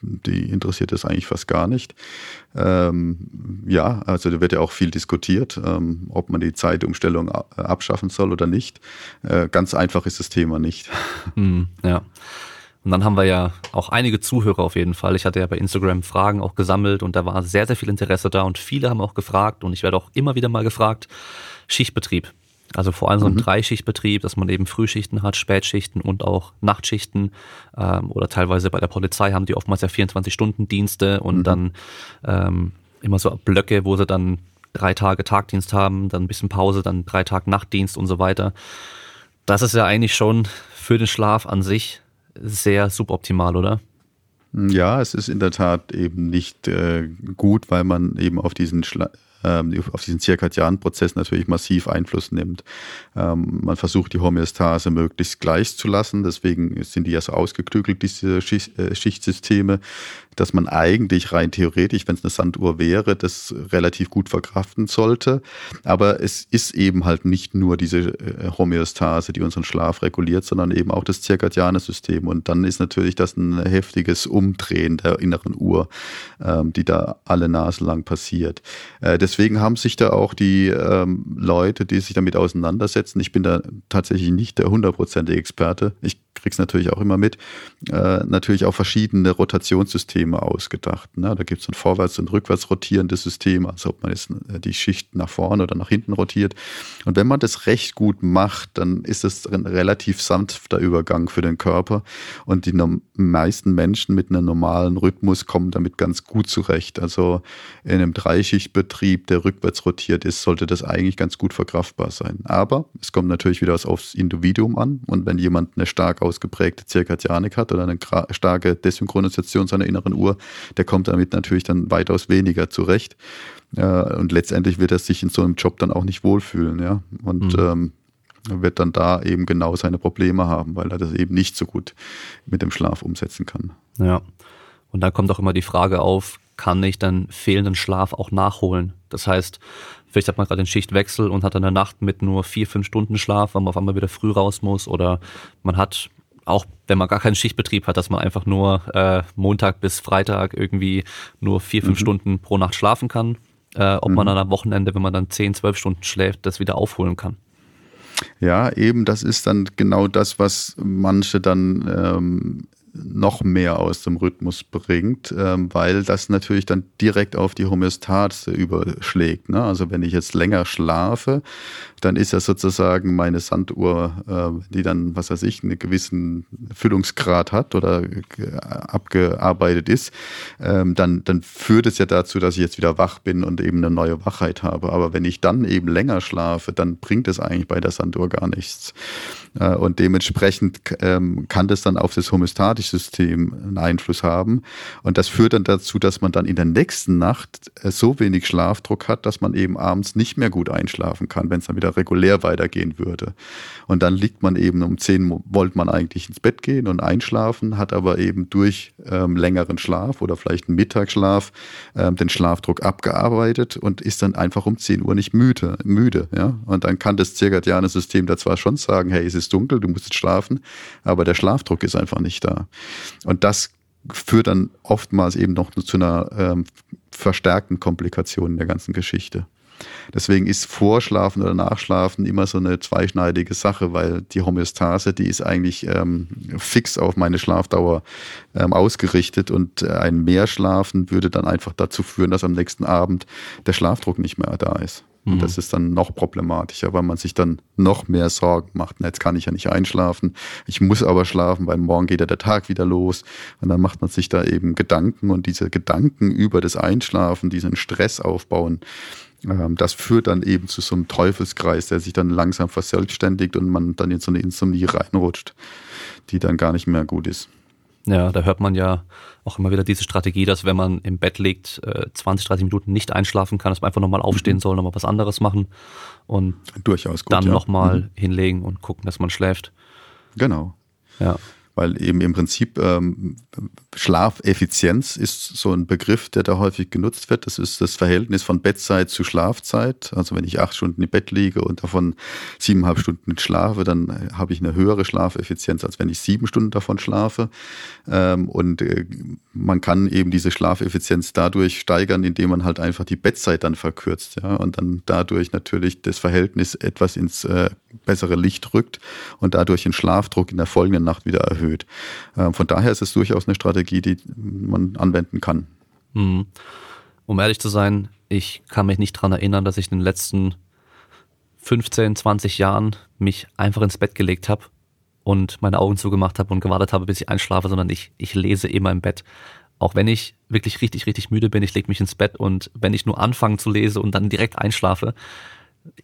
die interessiert das eigentlich fast gar nicht. Ähm, ja, also da wird ja auch viel diskutiert, ähm, ob man die Zeitumstellung abschaffen soll oder nicht. Äh, ganz einfach ist das Thema nicht. Mm, ja. Und dann haben wir ja auch einige Zuhörer auf jeden Fall. Ich hatte ja bei Instagram Fragen auch gesammelt und da war sehr, sehr viel Interesse da und viele haben auch gefragt und ich werde auch immer wieder mal gefragt, Schichtbetrieb. Also vor allem so ein mhm. Dreischichtbetrieb, dass man eben Frühschichten hat, Spätschichten und auch Nachtschichten. Ähm, oder teilweise bei der Polizei haben die oftmals ja 24-Stunden-Dienste und mhm. dann ähm, immer so Blöcke, wo sie dann drei Tage Tagdienst haben, dann ein bisschen Pause, dann drei Tage Nachtdienst und so weiter. Das ist ja eigentlich schon für den Schlaf an sich sehr suboptimal, oder? Ja, es ist in der Tat eben nicht äh, gut, weil man eben auf diesen Schla ähm, auf diesen zirkadianen Prozess natürlich massiv Einfluss nimmt. Ähm, man versucht die Homöostase möglichst gleich zu lassen, deswegen sind die ja so ausgeklügelt, diese Schicht, äh, Schichtsysteme, dass man eigentlich rein theoretisch, wenn es eine Sanduhr wäre, das relativ gut verkraften sollte. Aber es ist eben halt nicht nur diese äh, Homöostase, die unseren Schlaf reguliert, sondern eben auch das zirkadiane System. Und dann ist natürlich das ein heftiges Umdrehen der inneren Uhr, ähm, die da alle Nase lang passiert. Äh, deswegen haben sich da auch die ähm, Leute, die sich damit auseinandersetzen, ich bin da tatsächlich nicht der hundertprozentige Experte, ich krieg's natürlich auch immer mit, äh, natürlich auch verschiedene Rotationssysteme ausgedacht. Ne? Da gibt's ein vorwärts- und rückwärts rotierendes System, also ob man jetzt äh, die Schicht nach vorne oder nach hinten rotiert. Und wenn man das recht gut macht, dann ist es ein relativ sanfter Übergang für den Körper. Und die meisten Menschen mit einem normalen Rhythmus kommen damit ganz gut zurecht. Also in einem Dreischichtbetrieb, der rückwärts rotiert ist, sollte das eigentlich ganz gut verkraftbar sein. Aber es kommt natürlich wieder aufs Individuum an. Und wenn jemand eine stark ausgeprägte Zirkadianik hat oder eine starke Desynchronisation seiner inneren Uhr, der kommt damit natürlich dann weitaus weniger zurecht. und letztendlich wird er sich in so einem Job dann auch nicht wohlfühlen, ja. Und mhm. ähm, wird dann da eben genau seine Probleme haben, weil er das eben nicht so gut mit dem Schlaf umsetzen kann. Ja. Und dann kommt auch immer die Frage auf, kann ich dann fehlenden Schlaf auch nachholen? Das heißt, vielleicht hat man gerade den Schichtwechsel und hat dann eine Nacht mit nur vier, fünf Stunden Schlaf, weil man auf einmal wieder früh raus muss oder man hat auch wenn man gar keinen Schichtbetrieb hat, dass man einfach nur äh, Montag bis Freitag irgendwie nur vier, fünf mhm. Stunden pro Nacht schlafen kann, äh, ob mhm. man dann am Wochenende, wenn man dann zehn, zwölf Stunden schläft, das wieder aufholen kann. Ja, eben, das ist dann genau das, was manche dann ähm, noch mehr aus dem Rhythmus bringt, ähm, weil das natürlich dann direkt auf die Homöostase überschlägt. Ne? Also wenn ich jetzt länger schlafe, dann ist ja sozusagen meine Sanduhr, äh, die dann, was weiß ich, einen gewissen Füllungsgrad hat oder abgearbeitet ist, ähm, dann, dann führt es ja dazu, dass ich jetzt wieder wach bin und eben eine neue Wachheit habe. Aber wenn ich dann eben länger schlafe, dann bringt es eigentlich bei der Sanduhr gar nichts. Äh, und dementsprechend ähm, kann das dann auf das homöostatische System einen Einfluss haben. Und das führt dann dazu, dass man dann in der nächsten Nacht äh, so wenig Schlafdruck hat, dass man eben abends nicht mehr gut einschlafen kann, wenn es dann wieder regulär weitergehen würde. Und dann liegt man eben um 10 wollte man eigentlich ins Bett gehen und einschlafen, hat aber eben durch ähm, längeren Schlaf oder vielleicht einen Mittagsschlaf ähm, den Schlafdruck abgearbeitet und ist dann einfach um 10 Uhr nicht müde. müde ja? Und dann kann das zirkadiane System da zwar schon sagen, hey, es ist dunkel, du musst jetzt schlafen, aber der Schlafdruck ist einfach nicht da. Und das führt dann oftmals eben noch zu einer ähm, verstärkten Komplikation in der ganzen Geschichte. Deswegen ist Vorschlafen oder Nachschlafen immer so eine zweischneidige Sache, weil die Homöostase, die ist eigentlich ähm, fix auf meine Schlafdauer ähm, ausgerichtet und äh, ein Mehrschlafen würde dann einfach dazu führen, dass am nächsten Abend der Schlafdruck nicht mehr da ist. Und mhm. das ist dann noch problematischer, weil man sich dann noch mehr Sorgen macht. Jetzt kann ich ja nicht einschlafen. Ich muss aber schlafen, weil morgen geht ja der Tag wieder los. Und dann macht man sich da eben Gedanken und diese Gedanken über das Einschlafen, diesen Stress aufbauen, ähm, das führt dann eben zu so einem Teufelskreis, der sich dann langsam verselbstständigt und man dann in so eine Insomnie reinrutscht, die dann gar nicht mehr gut ist. Ja, da hört man ja auch immer wieder diese Strategie, dass wenn man im Bett liegt, 20, äh, 30 Minuten nicht einschlafen kann, dass man einfach nochmal aufstehen mhm. soll, nochmal was anderes machen und Durchaus gut, dann ja. nochmal mhm. hinlegen und gucken, dass man schläft. Genau. Ja weil eben im Prinzip ähm, Schlafeffizienz ist so ein Begriff, der da häufig genutzt wird. Das ist das Verhältnis von Bettzeit zu Schlafzeit. Also wenn ich acht Stunden im Bett liege und davon siebeneinhalb Stunden schlafe, dann äh, habe ich eine höhere Schlafeffizienz, als wenn ich sieben Stunden davon schlafe. Ähm, und äh, man kann eben diese Schlafeffizienz dadurch steigern, indem man halt einfach die Bettzeit dann verkürzt, ja, und dann dadurch natürlich das Verhältnis etwas ins äh, bessere Licht rückt und dadurch den Schlafdruck in der folgenden Nacht wieder erhöht. Ähm, von daher ist es durchaus eine Strategie, die man anwenden kann. Mhm. Um ehrlich zu sein, ich kann mich nicht dran erinnern, dass ich in den letzten 15, 20 Jahren mich einfach ins Bett gelegt habe und meine Augen zugemacht habe und gewartet habe, bis ich einschlafe, sondern ich, ich lese immer im Bett. Auch wenn ich wirklich richtig, richtig müde bin, ich lege mich ins Bett und wenn ich nur anfange zu lesen und dann direkt einschlafe,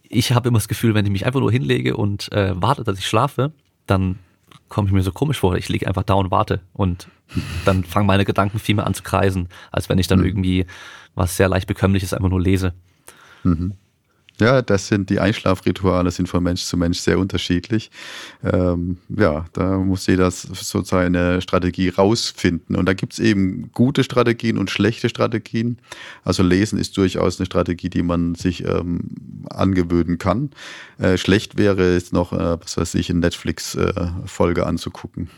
ich habe immer das Gefühl, wenn ich mich einfach nur hinlege und äh, warte, dass ich schlafe, dann komme ich mir so komisch vor. Ich liege einfach da und warte und dann fangen meine Gedanken viel mehr an zu kreisen, als wenn ich dann mhm. irgendwie was sehr leicht bekömmliches einfach nur lese. Mhm. Ja, das sind die Einschlafrituale sind von Mensch zu Mensch sehr unterschiedlich. Ähm, ja, da muss jeder so seine Strategie rausfinden. Und da gibt's eben gute Strategien und schlechte Strategien. Also Lesen ist durchaus eine Strategie, die man sich ähm, angewöhnen kann. Äh, schlecht wäre es noch, äh, was weiß ich, eine Netflix-Folge äh, anzugucken.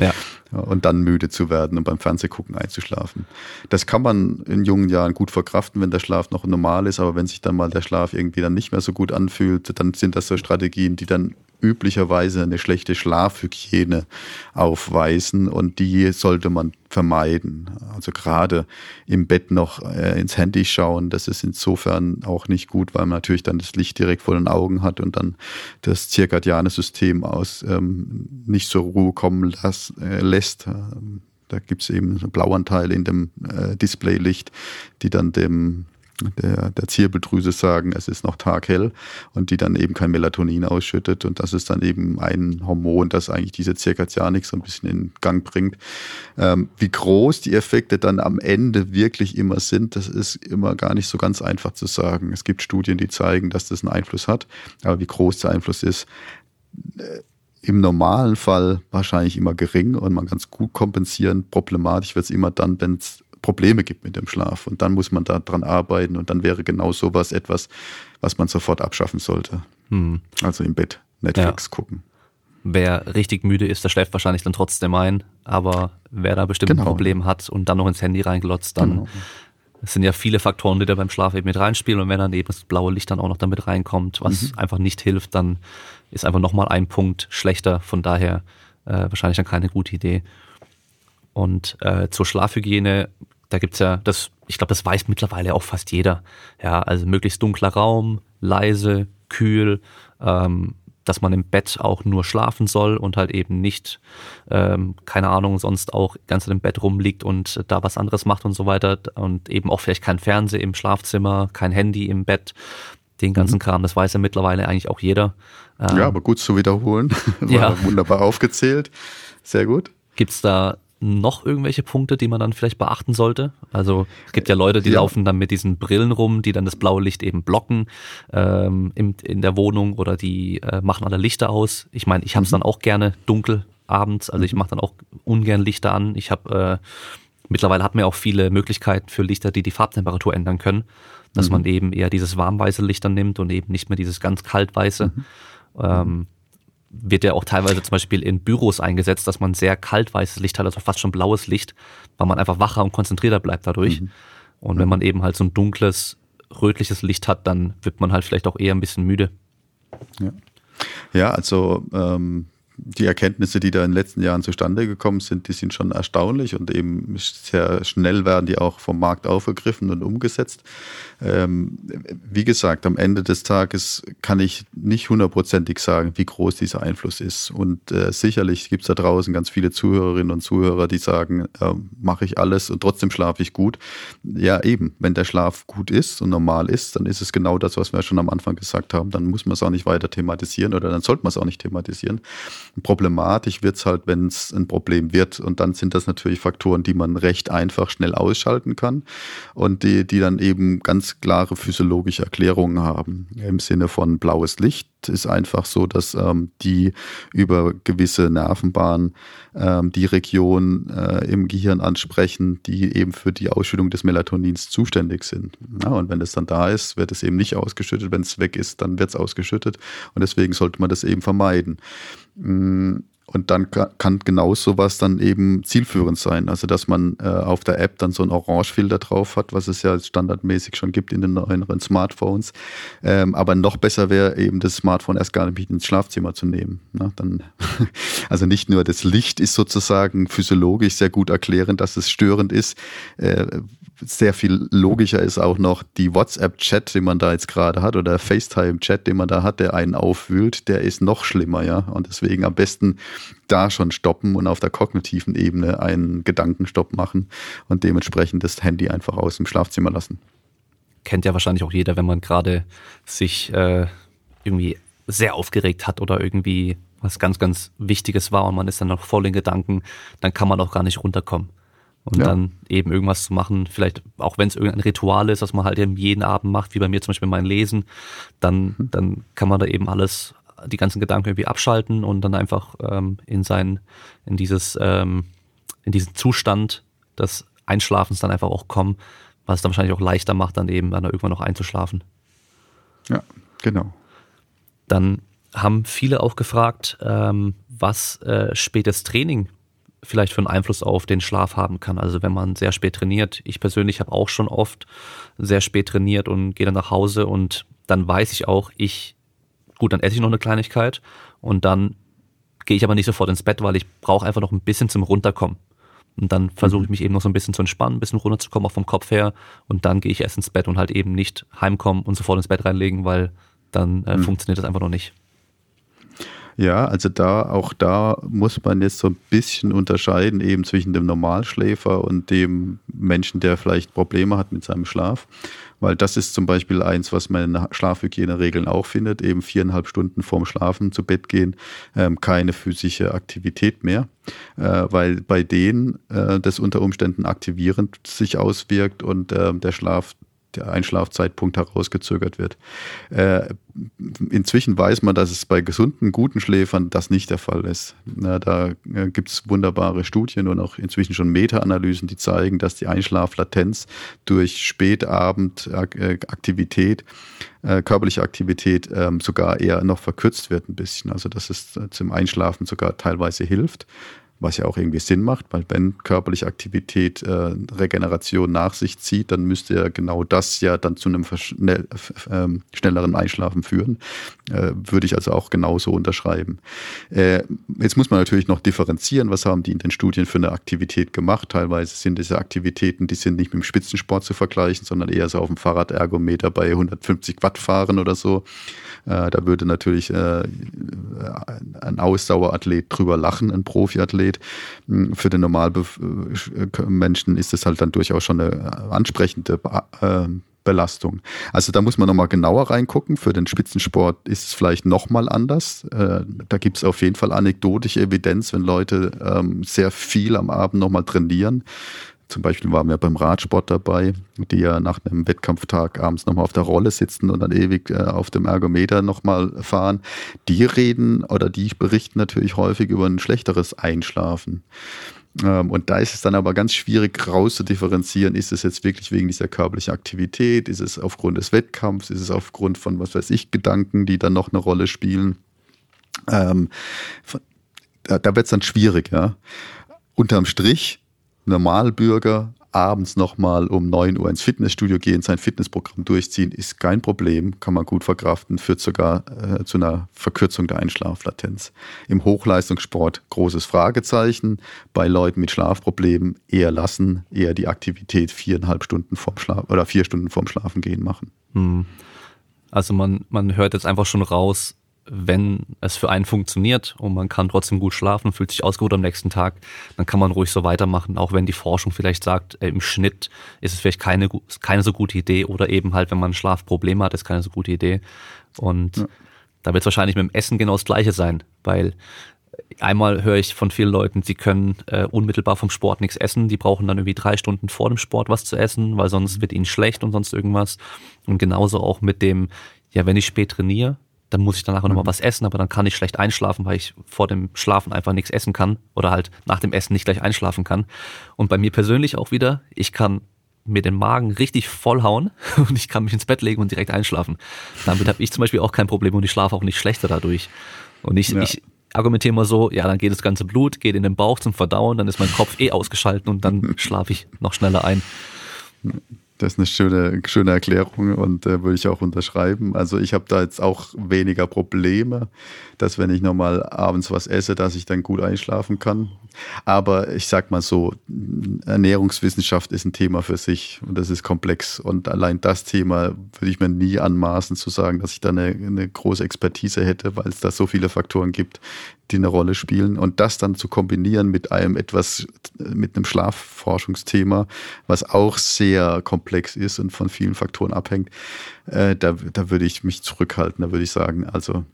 Ja. und dann müde zu werden und beim Fernsehgucken einzuschlafen. Das kann man in jungen Jahren gut verkraften, wenn der Schlaf noch normal ist, aber wenn sich dann mal der Schlaf irgendwie dann nicht mehr so gut anfühlt, dann sind das so Strategien, die dann üblicherweise eine schlechte Schlafhygiene aufweisen und die sollte man vermeiden. Also gerade im Bett noch äh, ins Handy schauen, das ist insofern auch nicht gut, weil man natürlich dann das Licht direkt vor den Augen hat und dann das zirkadiane System aus ähm, nicht zur Ruhe kommen las, äh, lässt. Ähm, da gibt es eben Blauanteile in dem äh, Displaylicht, die dann dem der, der Zirbeldrüse sagen, es ist noch taghell und die dann eben kein Melatonin ausschüttet und das ist dann eben ein Hormon, das eigentlich diese Zirkadianik so ein bisschen in Gang bringt. Ähm, wie groß die Effekte dann am Ende wirklich immer sind, das ist immer gar nicht so ganz einfach zu sagen. Es gibt Studien, die zeigen, dass das einen Einfluss hat, aber wie groß der Einfluss ist, äh, im normalen Fall wahrscheinlich immer gering und man kann es gut kompensieren. Problematisch wird es immer dann, wenn es Probleme gibt mit dem Schlaf. Und dann muss man da dran arbeiten und dann wäre genau sowas etwas, was man sofort abschaffen sollte. Hm. Also im Bett Netflix ja. gucken. Wer richtig müde ist, der schläft wahrscheinlich dann trotzdem ein. Aber wer da bestimmt genau. ein Problem hat und dann noch ins Handy reinglotzt, dann genau. es sind ja viele Faktoren, die da beim Schlaf eben mit reinspielen. Und wenn dann eben das blaue Licht dann auch noch damit reinkommt, was mhm. einfach nicht hilft, dann ist einfach nochmal ein Punkt schlechter. Von daher äh, wahrscheinlich dann keine gute Idee. Und äh, zur Schlafhygiene da gibt's ja das, ich glaube, das weiß mittlerweile auch fast jeder. Ja, also möglichst dunkler Raum, leise, kühl, ähm, dass man im Bett auch nur schlafen soll und halt eben nicht, ähm, keine Ahnung, sonst auch ganz im Bett rumliegt und da was anderes macht und so weiter. Und eben auch vielleicht kein Fernseher im Schlafzimmer, kein Handy im Bett, den ganzen mhm. Kram, das weiß ja mittlerweile eigentlich auch jeder. Ähm, ja, aber gut zu wiederholen. War ja. wunderbar aufgezählt. Sehr gut. Gibt's da noch irgendwelche Punkte, die man dann vielleicht beachten sollte? Also es gibt ja Leute, die ja. laufen dann mit diesen Brillen rum, die dann das blaue Licht eben blocken ähm, in, in der Wohnung oder die äh, machen alle Lichter aus. Ich meine, ich habe es mhm. dann auch gerne dunkel abends, also ich mhm. mache dann auch ungern Lichter an. Ich habe äh, mittlerweile hat man ja auch viele Möglichkeiten für Lichter, die die Farbtemperatur ändern können, dass mhm. man eben eher dieses warmweiße Licht dann nimmt und eben nicht mehr dieses ganz kaltweiße. Mhm. Ähm, wird ja auch teilweise zum Beispiel in Büros eingesetzt, dass man sehr kaltweißes Licht hat, also fast schon blaues Licht, weil man einfach wacher und konzentrierter bleibt dadurch. Mhm. Und wenn man eben halt so ein dunkles, rötliches Licht hat, dann wird man halt vielleicht auch eher ein bisschen müde. Ja, ja also ähm, die Erkenntnisse, die da in den letzten Jahren zustande gekommen sind, die sind schon erstaunlich und eben sehr schnell werden die auch vom Markt aufgegriffen und umgesetzt. Ähm, wie gesagt, am Ende des Tages kann ich nicht hundertprozentig sagen, wie groß dieser Einfluss ist. Und äh, sicherlich gibt es da draußen ganz viele Zuhörerinnen und Zuhörer, die sagen, äh, mache ich alles und trotzdem schlafe ich gut. Ja, eben, wenn der Schlaf gut ist und normal ist, dann ist es genau das, was wir schon am Anfang gesagt haben. Dann muss man es auch nicht weiter thematisieren oder dann sollte man es auch nicht thematisieren. Problematisch wird es halt, wenn es ein Problem wird. Und dann sind das natürlich Faktoren, die man recht einfach schnell ausschalten kann und die, die dann eben ganz klare physiologische Erklärungen haben. Im Sinne von blaues Licht ist einfach so, dass ähm, die über gewisse Nervenbahnen ähm, die Region äh, im Gehirn ansprechen, die eben für die Ausschüttung des Melatonins zuständig sind. Ja, und wenn es dann da ist, wird es eben nicht ausgeschüttet. Wenn es weg ist, dann wird es ausgeschüttet. Und deswegen sollte man das eben vermeiden. Mm, und dann kann genau sowas dann eben zielführend sein. Also dass man äh, auf der App dann so ein Orange-Filter drauf hat, was es ja standardmäßig schon gibt in den neueren Smartphones. Ähm, aber noch besser wäre eben das Smartphone erst gar nicht ins Schlafzimmer zu nehmen. Ne? Dann, also nicht nur das Licht ist sozusagen physiologisch sehr gut erklärend, dass es störend ist. Äh, sehr viel logischer ist auch noch die WhatsApp-Chat, den man da jetzt gerade hat, oder FaceTime-Chat, den man da hat, der einen aufwühlt, der ist noch schlimmer, ja. Und deswegen am besten da schon stoppen und auf der kognitiven Ebene einen Gedankenstopp machen und dementsprechend das Handy einfach aus dem Schlafzimmer lassen. Kennt ja wahrscheinlich auch jeder, wenn man gerade sich äh, irgendwie sehr aufgeregt hat oder irgendwie was ganz, ganz Wichtiges war und man ist dann noch voll in Gedanken, dann kann man auch gar nicht runterkommen. Und ja. dann eben irgendwas zu machen, vielleicht auch wenn es irgendein Ritual ist, was man halt eben jeden Abend macht, wie bei mir zum Beispiel mein Lesen, dann, mhm. dann kann man da eben alles, die ganzen Gedanken irgendwie abschalten und dann einfach ähm, in sein, in dieses, ähm, in diesen Zustand des Einschlafens dann einfach auch kommen, was es dann wahrscheinlich auch leichter macht, dann eben dann irgendwann noch einzuschlafen. Ja, genau. Dann haben viele auch gefragt, ähm, was äh, spätes Training vielleicht für einen Einfluss auf den Schlaf haben kann. Also wenn man sehr spät trainiert. Ich persönlich habe auch schon oft sehr spät trainiert und gehe dann nach Hause und dann weiß ich auch, ich, gut, dann esse ich noch eine Kleinigkeit und dann gehe ich aber nicht sofort ins Bett, weil ich brauche einfach noch ein bisschen zum Runterkommen. Und dann versuche ich mhm. mich eben noch so ein bisschen zu entspannen, ein bisschen runterzukommen, auch vom Kopf her. Und dann gehe ich erst ins Bett und halt eben nicht heimkommen und sofort ins Bett reinlegen, weil dann äh, mhm. funktioniert das einfach noch nicht. Ja, also da, auch da muss man jetzt so ein bisschen unterscheiden eben zwischen dem Normalschläfer und dem Menschen, der vielleicht Probleme hat mit seinem Schlaf. Weil das ist zum Beispiel eins, was man in Schlafhygieneregeln auch findet, eben viereinhalb Stunden vorm Schlafen zu Bett gehen, ähm, keine physische Aktivität mehr, äh, weil bei denen äh, das unter Umständen aktivierend sich auswirkt und äh, der Schlaf der Einschlafzeitpunkt herausgezögert wird. Äh, inzwischen weiß man, dass es bei gesunden, guten Schläfern das nicht der Fall ist. Na, da äh, gibt es wunderbare Studien und auch inzwischen schon Meta-Analysen, die zeigen, dass die Einschlaflatenz durch Spätabendaktivität, äh, körperliche Aktivität ähm, sogar eher noch verkürzt wird ein bisschen. Also dass es äh, zum Einschlafen sogar teilweise hilft was ja auch irgendwie Sinn macht, weil wenn körperliche Aktivität äh, Regeneration nach sich zieht, dann müsste ja genau das ja dann zu einem schnell, äh, schnelleren Einschlafen führen. Äh, würde ich also auch genauso unterschreiben. Äh, jetzt muss man natürlich noch differenzieren, was haben die in den Studien für eine Aktivität gemacht. Teilweise sind diese Aktivitäten, die sind nicht mit dem Spitzensport zu vergleichen, sondern eher so auf dem Fahrradergometer bei 150 Watt fahren oder so. Äh, da würde natürlich äh, ein Ausdauerathlet drüber lachen, ein Profiathlet. Hm, für den Normalmenschen ist es halt dann durchaus schon eine ansprechende äh, Belastung. Also da muss man nochmal genauer reingucken. Für den Spitzensport ist es vielleicht nochmal anders. Da gibt es auf jeden Fall anekdotische Evidenz, wenn Leute ähm, sehr viel am Abend nochmal trainieren, zum Beispiel waren wir beim Radsport dabei, die ja nach einem Wettkampftag abends nochmal auf der Rolle sitzen und dann ewig äh, auf dem Ergometer nochmal fahren. Die reden oder die berichten natürlich häufig über ein schlechteres Einschlafen. Ähm, und da ist es dann aber ganz schwierig rauszudifferenzieren, ist es jetzt wirklich wegen dieser körperlichen Aktivität, ist es aufgrund des Wettkampfs, ist es aufgrund von, was weiß ich, Gedanken, die dann noch eine Rolle spielen. Ähm, da da wird es dann schwierig, ja. Unterm Strich Normalbürger abends nochmal um 9 Uhr ins Fitnessstudio gehen, sein Fitnessprogramm durchziehen, ist kein Problem, kann man gut verkraften, führt sogar äh, zu einer Verkürzung der Einschlaflatenz. Im Hochleistungssport großes Fragezeichen, bei Leuten mit Schlafproblemen eher lassen, eher die Aktivität viereinhalb Stunden vorm Schlaf oder vier Stunden vorm Schlafen gehen machen. Hm. Also man, man hört jetzt einfach schon raus, wenn es für einen funktioniert und man kann trotzdem gut schlafen, fühlt sich ausgeruht am nächsten Tag, dann kann man ruhig so weitermachen, auch wenn die Forschung vielleicht sagt, äh, im Schnitt ist es vielleicht keine, keine so gute Idee oder eben halt, wenn man Schlafprobleme hat, ist keine so gute Idee. Und ja. da wird es wahrscheinlich mit dem Essen genau das Gleiche sein, weil einmal höre ich von vielen Leuten, sie können äh, unmittelbar vom Sport nichts essen, die brauchen dann irgendwie drei Stunden vor dem Sport was zu essen, weil sonst wird ihnen schlecht und sonst irgendwas. Und genauso auch mit dem, ja, wenn ich spät trainiere, dann muss ich danach mhm. nochmal was essen, aber dann kann ich schlecht einschlafen, weil ich vor dem Schlafen einfach nichts essen kann oder halt nach dem Essen nicht gleich einschlafen kann. Und bei mir persönlich auch wieder, ich kann mir den Magen richtig vollhauen und ich kann mich ins Bett legen und direkt einschlafen. Damit habe ich zum Beispiel auch kein Problem und ich schlafe auch nicht schlechter dadurch. Und ich, ja. ich argumentiere mal so, ja, dann geht das ganze Blut, geht in den Bauch zum Verdauen, dann ist mein Kopf eh ausgeschaltet und dann schlafe ich noch schneller ein. Das ist eine schöne, schöne Erklärung und äh, würde ich auch unterschreiben. Also ich habe da jetzt auch weniger Probleme, dass wenn ich nochmal abends was esse, dass ich dann gut einschlafen kann. Aber ich sag mal so, Ernährungswissenschaft ist ein Thema für sich und das ist komplex. Und allein das Thema würde ich mir nie anmaßen zu sagen, dass ich da eine, eine große Expertise hätte, weil es da so viele Faktoren gibt, die eine Rolle spielen. Und das dann zu kombinieren mit einem etwas, mit einem Schlafforschungsthema, was auch sehr komplex ist und von vielen Faktoren abhängt, äh, da, da würde ich mich zurückhalten. Da würde ich sagen, also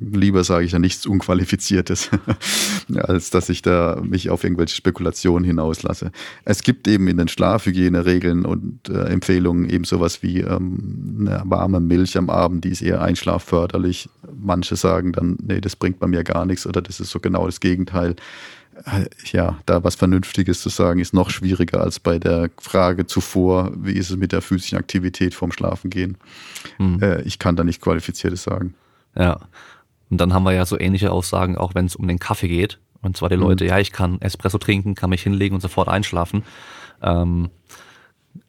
lieber sage ich ja nichts Unqualifiziertes, als dass ich da mich auf irgendwelche Spekulationen hinauslasse. Es gibt eben in den Schlafhygieneregeln und äh, Empfehlungen eben sowas wie ähm, eine warme Milch am Abend, die ist eher einschlafförderlich. Manche sagen dann, nee, das bringt bei mir gar nichts oder das ist so genau das Gegenteil. Äh, ja, da was Vernünftiges zu sagen, ist noch schwieriger als bei der Frage zuvor, wie ist es mit der physischen Aktivität vorm Schlafengehen. Mhm. Äh, ich kann da nicht Qualifiziertes sagen. Ja. Und dann haben wir ja so ähnliche Aussagen, auch wenn es um den Kaffee geht. Und zwar die mhm. Leute, ja, ich kann Espresso trinken, kann mich hinlegen und sofort einschlafen. Ähm,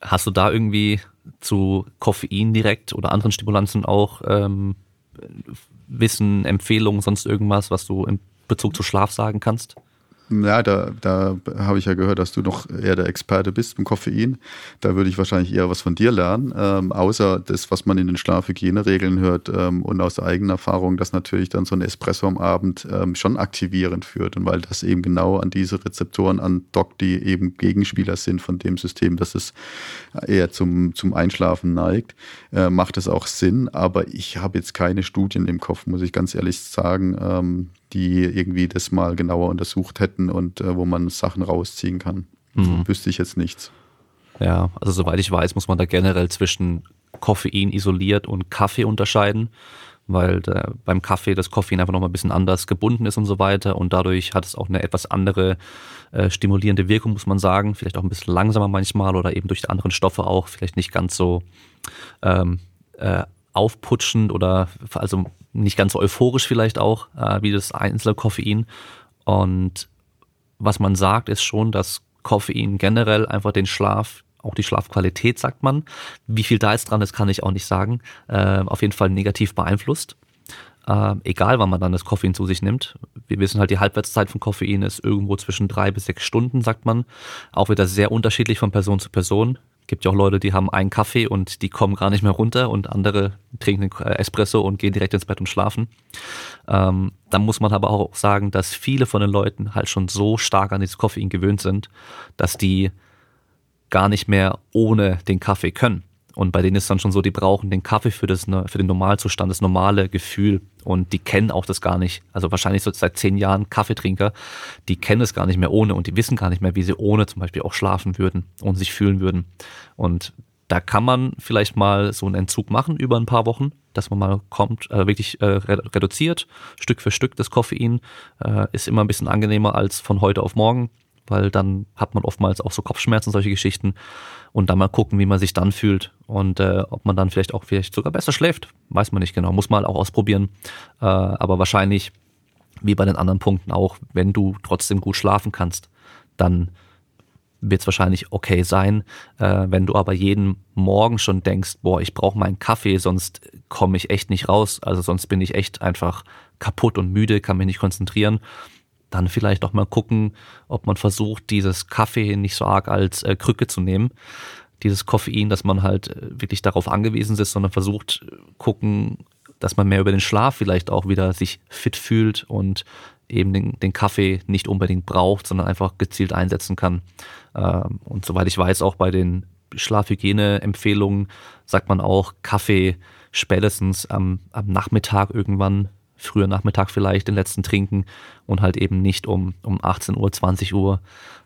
hast du da irgendwie zu Koffein direkt oder anderen Stimulanzen auch ähm, Wissen, Empfehlungen, sonst irgendwas, was du im Bezug zu Schlaf sagen kannst? Ja, da, da habe ich ja gehört, dass du noch eher der Experte bist im Koffein. Da würde ich wahrscheinlich eher was von dir lernen, ähm, außer das, was man in den Schlafhygieneregeln hört ähm, und aus der eigenen Erfahrung, dass natürlich dann so ein Espresso am Abend ähm, schon aktivierend führt und weil das eben genau an diese Rezeptoren andockt, die eben Gegenspieler sind von dem System, dass es eher zum, zum Einschlafen neigt, äh, macht es auch Sinn. Aber ich habe jetzt keine Studien im Kopf, muss ich ganz ehrlich sagen, ähm, die irgendwie das mal genauer untersucht hätten und äh, wo man Sachen rausziehen kann. Mhm. Wüsste ich jetzt nichts. Ja, also soweit ich weiß, muss man da generell zwischen Koffein isoliert und Kaffee unterscheiden, weil der, beim Kaffee das Koffein einfach nochmal ein bisschen anders gebunden ist und so weiter und dadurch hat es auch eine etwas andere äh, stimulierende Wirkung, muss man sagen. Vielleicht auch ein bisschen langsamer manchmal oder eben durch die anderen Stoffe auch, vielleicht nicht ganz so ähm, äh, aufputschend oder also nicht ganz so euphorisch vielleicht auch äh, wie das einzelne Koffein. Und was man sagt, ist schon, dass Koffein generell einfach den Schlaf, auch die Schlafqualität, sagt man. Wie viel da jetzt dran ist, kann ich auch nicht sagen. Äh, auf jeden Fall negativ beeinflusst. Äh, egal, wann man dann das Koffein zu sich nimmt. Wir wissen halt, die Halbwertszeit von Koffein ist irgendwo zwischen drei bis sechs Stunden, sagt man. Auch wieder sehr unterschiedlich von Person zu Person. Gibt ja auch Leute, die haben einen Kaffee und die kommen gar nicht mehr runter und andere trinken einen Espresso und gehen direkt ins Bett und schlafen. Ähm, dann muss man aber auch sagen, dass viele von den Leuten halt schon so stark an dieses Koffein gewöhnt sind, dass die gar nicht mehr ohne den Kaffee können. Und bei denen ist dann schon so, die brauchen den Kaffee für, das, ne, für den Normalzustand, das normale Gefühl. Und die kennen auch das gar nicht. Also wahrscheinlich so seit zehn Jahren Kaffeetrinker, die kennen es gar nicht mehr ohne und die wissen gar nicht mehr, wie sie ohne zum Beispiel auch schlafen würden und sich fühlen würden. Und da kann man vielleicht mal so einen Entzug machen über ein paar Wochen, dass man mal kommt, äh, wirklich äh, reduziert, Stück für Stück das Koffein, äh, ist immer ein bisschen angenehmer als von heute auf morgen weil dann hat man oftmals auch so Kopfschmerzen, solche Geschichten. Und dann mal gucken, wie man sich dann fühlt und äh, ob man dann vielleicht auch vielleicht sogar besser schläft. Weiß man nicht genau, muss man auch ausprobieren. Äh, aber wahrscheinlich, wie bei den anderen Punkten auch, wenn du trotzdem gut schlafen kannst, dann wird es wahrscheinlich okay sein. Äh, wenn du aber jeden Morgen schon denkst, boah, ich brauche meinen Kaffee, sonst komme ich echt nicht raus. Also sonst bin ich echt einfach kaputt und müde, kann mich nicht konzentrieren dann vielleicht auch mal gucken, ob man versucht, dieses Kaffee nicht so arg als äh, Krücke zu nehmen. Dieses Koffein, dass man halt äh, wirklich darauf angewiesen ist, sondern versucht, äh, gucken, dass man mehr über den Schlaf vielleicht auch wieder sich fit fühlt und eben den, den Kaffee nicht unbedingt braucht, sondern einfach gezielt einsetzen kann. Ähm, und soweit ich weiß, auch bei den Schlafhygiene-Empfehlungen sagt man auch Kaffee spätestens am, am Nachmittag irgendwann früher Nachmittag vielleicht den letzten trinken und halt eben nicht um, um 18 Uhr, 20 Uhr.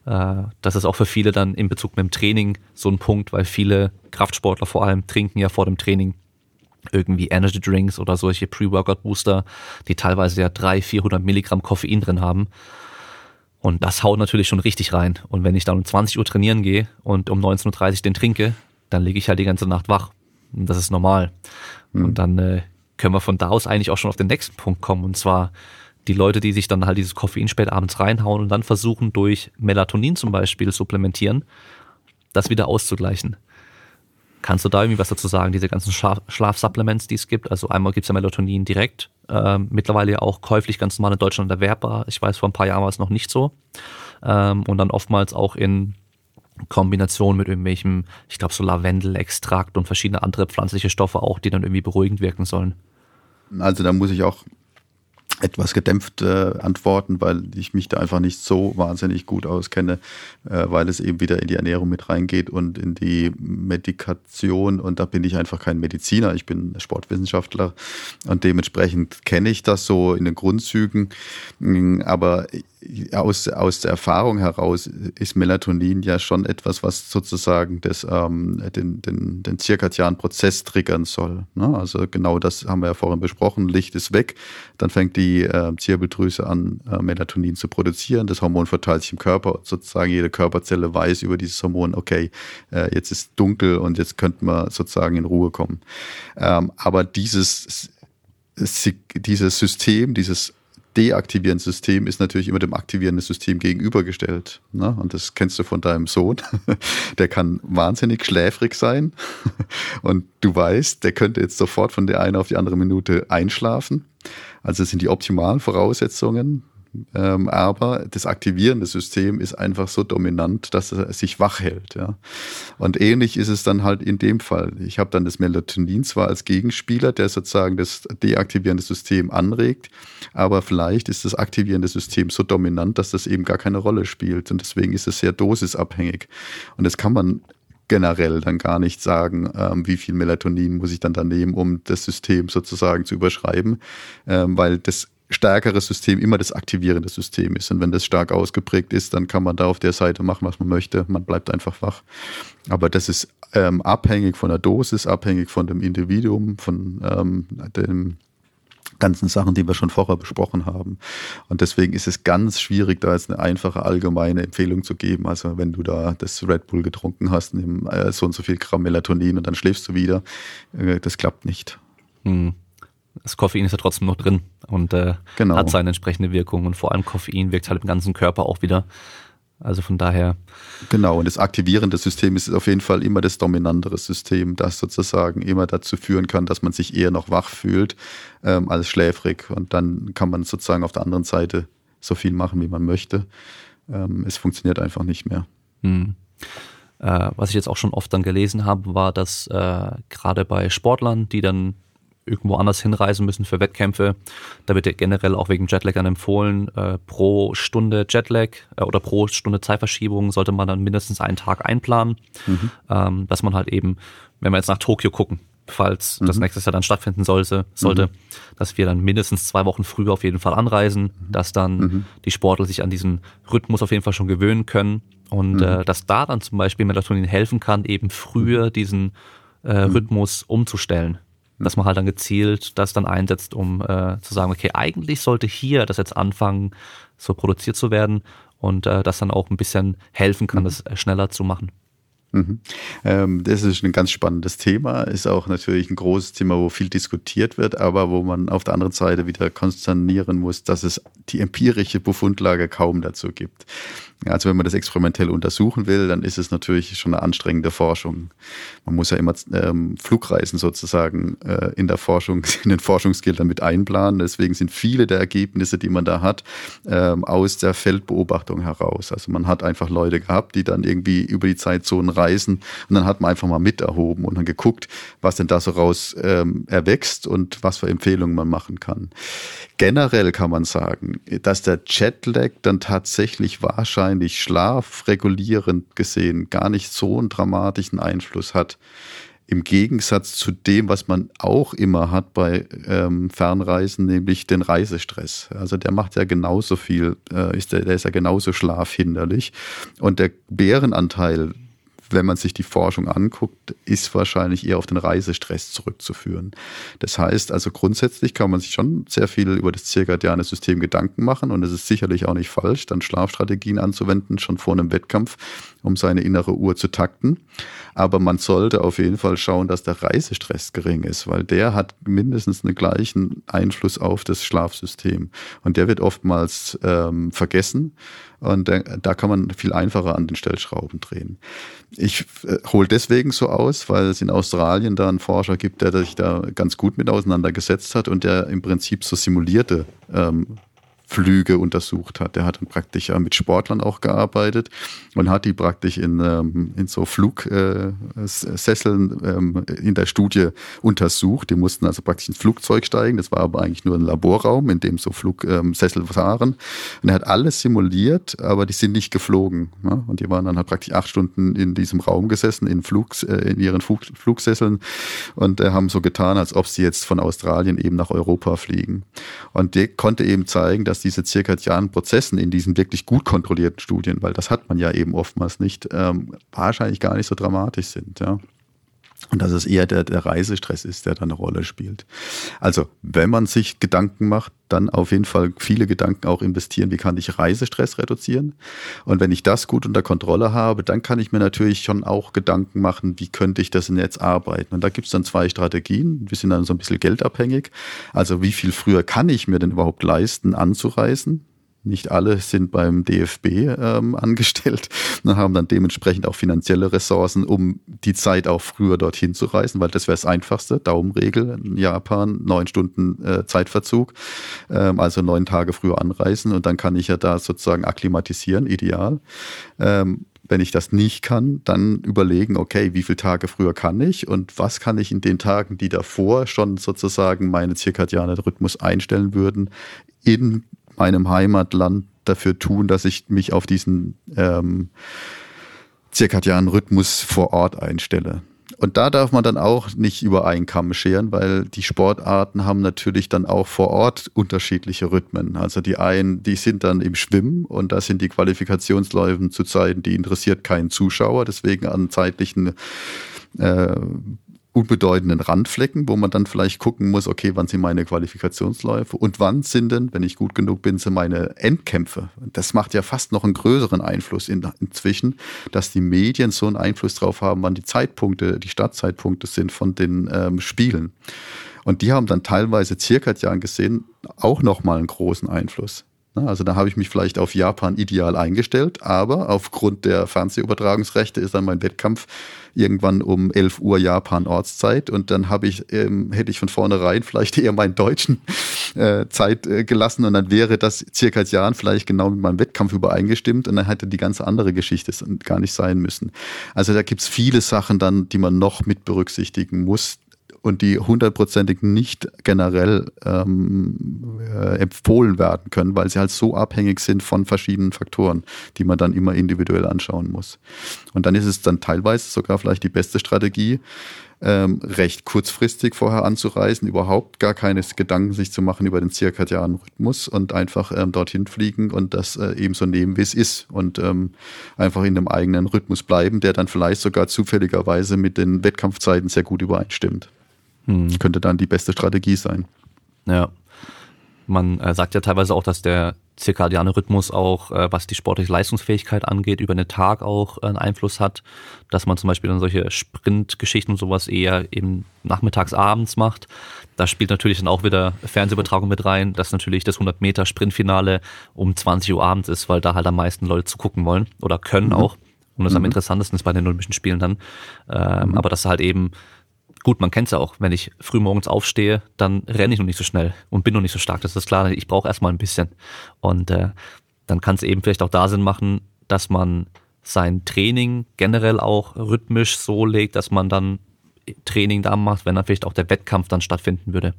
Äh, das ist auch für viele dann in Bezug mit dem Training so ein Punkt, weil viele Kraftsportler vor allem trinken ja vor dem Training irgendwie Energy Drinks oder solche Pre-Workout Booster, die teilweise ja 300, 400 Milligramm Koffein drin haben. Und das haut natürlich schon richtig rein. Und wenn ich dann um 20 Uhr trainieren gehe und um 19.30 Uhr den trinke, dann liege ich halt die ganze Nacht wach. Und das ist normal. Mhm. Und dann äh, können wir von da aus eigentlich auch schon auf den nächsten Punkt kommen. Und zwar die Leute, die sich dann halt dieses Koffein spät abends reinhauen und dann versuchen durch Melatonin zum Beispiel supplementieren, das wieder auszugleichen. Kannst du da irgendwie was dazu sagen, diese ganzen Schlaf Schlafsupplements, die es gibt? Also einmal gibt es ja Melatonin direkt, ähm, mittlerweile ja auch käuflich ganz normal in Deutschland erwerbbar. Ich weiß, vor ein paar Jahren war es noch nicht so. Ähm, und dann oftmals auch in Kombination mit irgendwelchem, ich glaube so Lavendelextrakt und verschiedene andere pflanzliche Stoffe auch, die dann irgendwie beruhigend wirken sollen. Also da muss ich auch etwas gedämpft äh, antworten, weil ich mich da einfach nicht so wahnsinnig gut auskenne, äh, weil es eben wieder in die Ernährung mit reingeht und in die Medikation. Und da bin ich einfach kein Mediziner, ich bin Sportwissenschaftler und dementsprechend kenne ich das so in den Grundzügen. Aber aus, aus der Erfahrung heraus ist Melatonin ja schon etwas, was sozusagen das, ähm, den, den, den zirkadianen Prozess triggern soll. Ne? Also genau das haben wir ja vorhin besprochen. Licht ist weg, dann fängt die äh, Zirbeldrüse an, äh, Melatonin zu produzieren. Das Hormon verteilt sich im Körper. Sozusagen jede Körperzelle weiß über dieses Hormon, okay, äh, jetzt ist dunkel und jetzt könnten wir sozusagen in Ruhe kommen. Ähm, aber dieses, dieses System, dieses deaktivierende System ist natürlich immer dem aktivierenden System gegenübergestellt. Ne? Und das kennst du von deinem Sohn. Der kann wahnsinnig schläfrig sein. Und du weißt, der könnte jetzt sofort von der einen auf die andere Minute einschlafen. Also sind die optimalen Voraussetzungen. Ähm, aber das aktivierende System ist einfach so dominant, dass er sich wach hält. Ja. Und ähnlich ist es dann halt in dem Fall. Ich habe dann das Melatonin zwar als Gegenspieler, der sozusagen das deaktivierende System anregt, aber vielleicht ist das aktivierende System so dominant, dass das eben gar keine Rolle spielt. Und deswegen ist es sehr dosisabhängig. Und das kann man generell dann gar nicht sagen, ähm, wie viel Melatonin muss ich dann da nehmen, um das System sozusagen zu überschreiben, ähm, weil das stärkere System immer das aktivierende System ist. Und wenn das stark ausgeprägt ist, dann kann man da auf der Seite machen, was man möchte. Man bleibt einfach wach. Aber das ist ähm, abhängig von der Dosis, abhängig von dem Individuum, von ähm, den ganzen Sachen, die wir schon vorher besprochen haben. Und deswegen ist es ganz schwierig, da jetzt eine einfache allgemeine Empfehlung zu geben. Also wenn du da das Red Bull getrunken hast, nimm äh, so und so viel Gramm Melatonin und dann schläfst du wieder, äh, das klappt nicht. Hm das Koffein ist ja trotzdem noch drin und äh, genau. hat seine entsprechende Wirkung. Und vor allem Koffein wirkt halt im ganzen Körper auch wieder. Also von daher. Genau, und das aktivierende System ist auf jeden Fall immer das dominantere System, das sozusagen immer dazu führen kann, dass man sich eher noch wach fühlt ähm, als schläfrig. Und dann kann man sozusagen auf der anderen Seite so viel machen, wie man möchte. Ähm, es funktioniert einfach nicht mehr. Hm. Äh, was ich jetzt auch schon oft dann gelesen habe, war, dass äh, gerade bei Sportlern, die dann irgendwo anders hinreisen müssen für Wettkämpfe. Da wird ja generell auch wegen Jetlag dann empfohlen, äh, pro Stunde Jetlag äh, oder pro Stunde Zeitverschiebung sollte man dann mindestens einen Tag einplanen, mhm. ähm, dass man halt eben, wenn wir jetzt nach Tokio gucken, falls mhm. das nächstes Jahr dann stattfinden sollte, sollte, mhm. dass wir dann mindestens zwei Wochen früher auf jeden Fall anreisen, mhm. dass dann mhm. die Sportler sich an diesen Rhythmus auf jeden Fall schon gewöhnen können und mhm. äh, dass da dann zum Beispiel Melatonin helfen kann, eben früher diesen äh, Rhythmus umzustellen dass man halt dann gezielt das dann einsetzt, um äh, zu sagen, okay, eigentlich sollte hier das jetzt anfangen, so produziert zu werden und äh, das dann auch ein bisschen helfen kann, mhm. das schneller zu machen. Mhm. Ähm, das ist ein ganz spannendes Thema, ist auch natürlich ein großes Thema, wo viel diskutiert wird, aber wo man auf der anderen Seite wieder konsternieren muss, dass es die empirische Befundlage kaum dazu gibt. Also wenn man das experimentell untersuchen will, dann ist es natürlich schon eine anstrengende Forschung. Man muss ja immer ähm, Flugreisen sozusagen äh, in der Forschung, in den Forschungsgeldern mit einplanen. Deswegen sind viele der Ergebnisse, die man da hat, ähm, aus der Feldbeobachtung heraus. Also man hat einfach Leute gehabt, die dann irgendwie über die Zeitzonen reisen und dann hat man einfach mal mit erhoben und dann geguckt, was denn da so raus ähm, erwächst und was für Empfehlungen man machen kann. Generell kann man sagen, dass der Jetlag dann tatsächlich wahrscheinlich schlafregulierend gesehen gar nicht so einen dramatischen Einfluss hat. Im Gegensatz zu dem, was man auch immer hat bei ähm, Fernreisen, nämlich den Reisestress. Also der macht ja genauso viel, äh, ist der, der ist ja genauso schlafhinderlich. Und der Bärenanteil wenn man sich die Forschung anguckt, ist wahrscheinlich eher auf den Reisestress zurückzuführen. Das heißt also grundsätzlich kann man sich schon sehr viel über das zirkadiane System Gedanken machen und es ist sicherlich auch nicht falsch, dann Schlafstrategien anzuwenden, schon vor einem Wettkampf, um seine innere Uhr zu takten. Aber man sollte auf jeden Fall schauen, dass der Reisestress gering ist, weil der hat mindestens einen gleichen Einfluss auf das Schlafsystem. Und der wird oftmals ähm, vergessen. Und da, da kann man viel einfacher an den Stellschrauben drehen. Ich äh, hole deswegen so aus, weil es in Australien da einen Forscher gibt, der sich da ganz gut mit auseinandergesetzt hat und der im Prinzip so simulierte ähm, Flüge untersucht hat. Der hat dann praktisch ja mit Sportlern auch gearbeitet und hat die praktisch in, ähm, in so Flugsesseln ähm, in der Studie untersucht. Die mussten also praktisch ins Flugzeug steigen. Das war aber eigentlich nur ein Laborraum, in dem so Flugsessel ähm, waren. Und er hat alles simuliert, aber die sind nicht geflogen. Ja? Und die waren dann halt praktisch acht Stunden in diesem Raum gesessen, in, Flugs, äh, in ihren Flug, Flugsesseln und äh, haben so getan, als ob sie jetzt von Australien eben nach Europa fliegen. Und der konnte eben zeigen, dass diese zirkadianen Prozessen in diesen wirklich gut kontrollierten Studien, weil das hat man ja eben oftmals nicht, ähm, wahrscheinlich gar nicht so dramatisch sind. Ja. Und dass es eher der, der Reisestress ist, der da eine Rolle spielt. Also, wenn man sich Gedanken macht, dann auf jeden Fall viele Gedanken auch investieren, wie kann ich Reisestress reduzieren. Und wenn ich das gut unter Kontrolle habe, dann kann ich mir natürlich schon auch Gedanken machen, wie könnte ich das Netz arbeiten. Und da gibt es dann zwei Strategien. Wir sind dann so ein bisschen geldabhängig. Also wie viel früher kann ich mir denn überhaupt leisten, anzureisen? Nicht alle sind beim DFB ähm, angestellt und haben dann dementsprechend auch finanzielle Ressourcen, um die Zeit auch früher dorthin zu reisen, weil das wäre das Einfachste. Daumenregel in Japan, neun Stunden äh, Zeitverzug, ähm, also neun Tage früher anreisen und dann kann ich ja da sozusagen akklimatisieren, ideal. Ähm, wenn ich das nicht kann, dann überlegen, okay, wie viele Tage früher kann ich und was kann ich in den Tagen, die davor schon sozusagen meine zirkadiane Rhythmus einstellen würden, in meinem Heimatland dafür tun, dass ich mich auf diesen ähm, zirkadianen Rhythmus vor Ort einstelle. Und da darf man dann auch nicht über einen Kamm scheren, weil die Sportarten haben natürlich dann auch vor Ort unterschiedliche Rhythmen. Also die einen, die sind dann im Schwimmen und da sind die Qualifikationsläufen zu Zeiten, die interessiert keinen Zuschauer, deswegen an zeitlichen äh, unbedeutenden Randflecken, wo man dann vielleicht gucken muss, okay, wann sind meine Qualifikationsläufe und wann sind denn, wenn ich gut genug bin, sind meine Endkämpfe. Das macht ja fast noch einen größeren Einfluss in, inzwischen, dass die Medien so einen Einfluss drauf haben, wann die Zeitpunkte, die Startzeitpunkte sind von den ähm, Spielen. Und die haben dann teilweise Zirkadian gesehen auch nochmal einen großen Einfluss. Also da habe ich mich vielleicht auf Japan ideal eingestellt, aber aufgrund der Fernsehübertragungsrechte ist dann mein Wettkampf irgendwann um 11 Uhr Japan Ortszeit und dann habe ich, ähm, hätte ich von vornherein vielleicht eher meinen deutschen äh, Zeit äh, gelassen und dann wäre das circa Jahren vielleicht genau mit meinem Wettkampf übereingestimmt und dann hätte die ganze andere Geschichte gar nicht sein müssen. Also da gibt's viele Sachen dann, die man noch mit berücksichtigen muss, und die hundertprozentig nicht generell ähm, äh, empfohlen werden können, weil sie halt so abhängig sind von verschiedenen Faktoren, die man dann immer individuell anschauen muss. Und dann ist es dann teilweise sogar vielleicht die beste Strategie, ähm, recht kurzfristig vorher anzureisen, überhaupt gar keine Gedanken sich zu machen über den zirkadianen Rhythmus und einfach ähm, dorthin fliegen und das äh, eben so nehmen, wie es ist und ähm, einfach in dem eigenen Rhythmus bleiben, der dann vielleicht sogar zufälligerweise mit den Wettkampfzeiten sehr gut übereinstimmt. Hm. Könnte dann die beste Strategie sein. Ja. Man äh, sagt ja teilweise auch, dass der zirkadiane Rhythmus auch, äh, was die sportliche Leistungsfähigkeit angeht, über den Tag auch äh, einen Einfluss hat, dass man zum Beispiel dann solche Sprintgeschichten und sowas eher eben nachmittags, abends macht. Da spielt natürlich dann auch wieder Fernsehübertragung mit rein, dass natürlich das 100 Meter Sprintfinale um 20 Uhr abends ist, weil da halt am meisten Leute zugucken wollen oder können mhm. auch. Und das mhm. am interessantesten ist bei den Olympischen Spielen dann. Ähm, mhm. Aber dass halt eben Gut, man kennt es ja auch, wenn ich früh morgens aufstehe, dann renne ich noch nicht so schnell und bin noch nicht so stark. Das ist klar, ich brauche erstmal ein bisschen. Und äh, dann kann es eben vielleicht auch da Sinn machen, dass man sein Training generell auch rhythmisch so legt, dass man dann Training da macht, wenn dann vielleicht auch der Wettkampf dann stattfinden würde.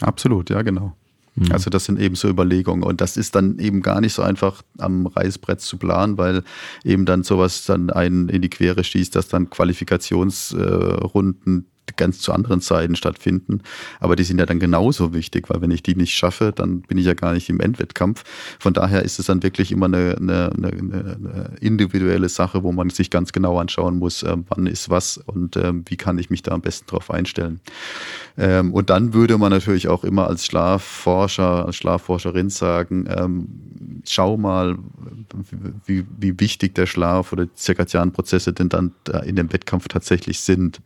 Absolut, ja, genau. Mhm. Also das sind eben so Überlegungen und das ist dann eben gar nicht so einfach am Reißbrett zu planen, weil eben dann sowas dann einen in die Quere schießt, dass dann Qualifikationsrunden ganz zu anderen Zeiten stattfinden. Aber die sind ja dann genauso wichtig, weil wenn ich die nicht schaffe, dann bin ich ja gar nicht im Endwettkampf. Von daher ist es dann wirklich immer eine, eine, eine, eine individuelle Sache, wo man sich ganz genau anschauen muss, äh, wann ist was und äh, wie kann ich mich da am besten drauf einstellen. Ähm, und dann würde man natürlich auch immer als Schlafforscher, als Schlafforscherin sagen, ähm, schau mal, wie, wie wichtig der Schlaf oder die zirkadianen Prozesse denn dann in dem Wettkampf tatsächlich sind.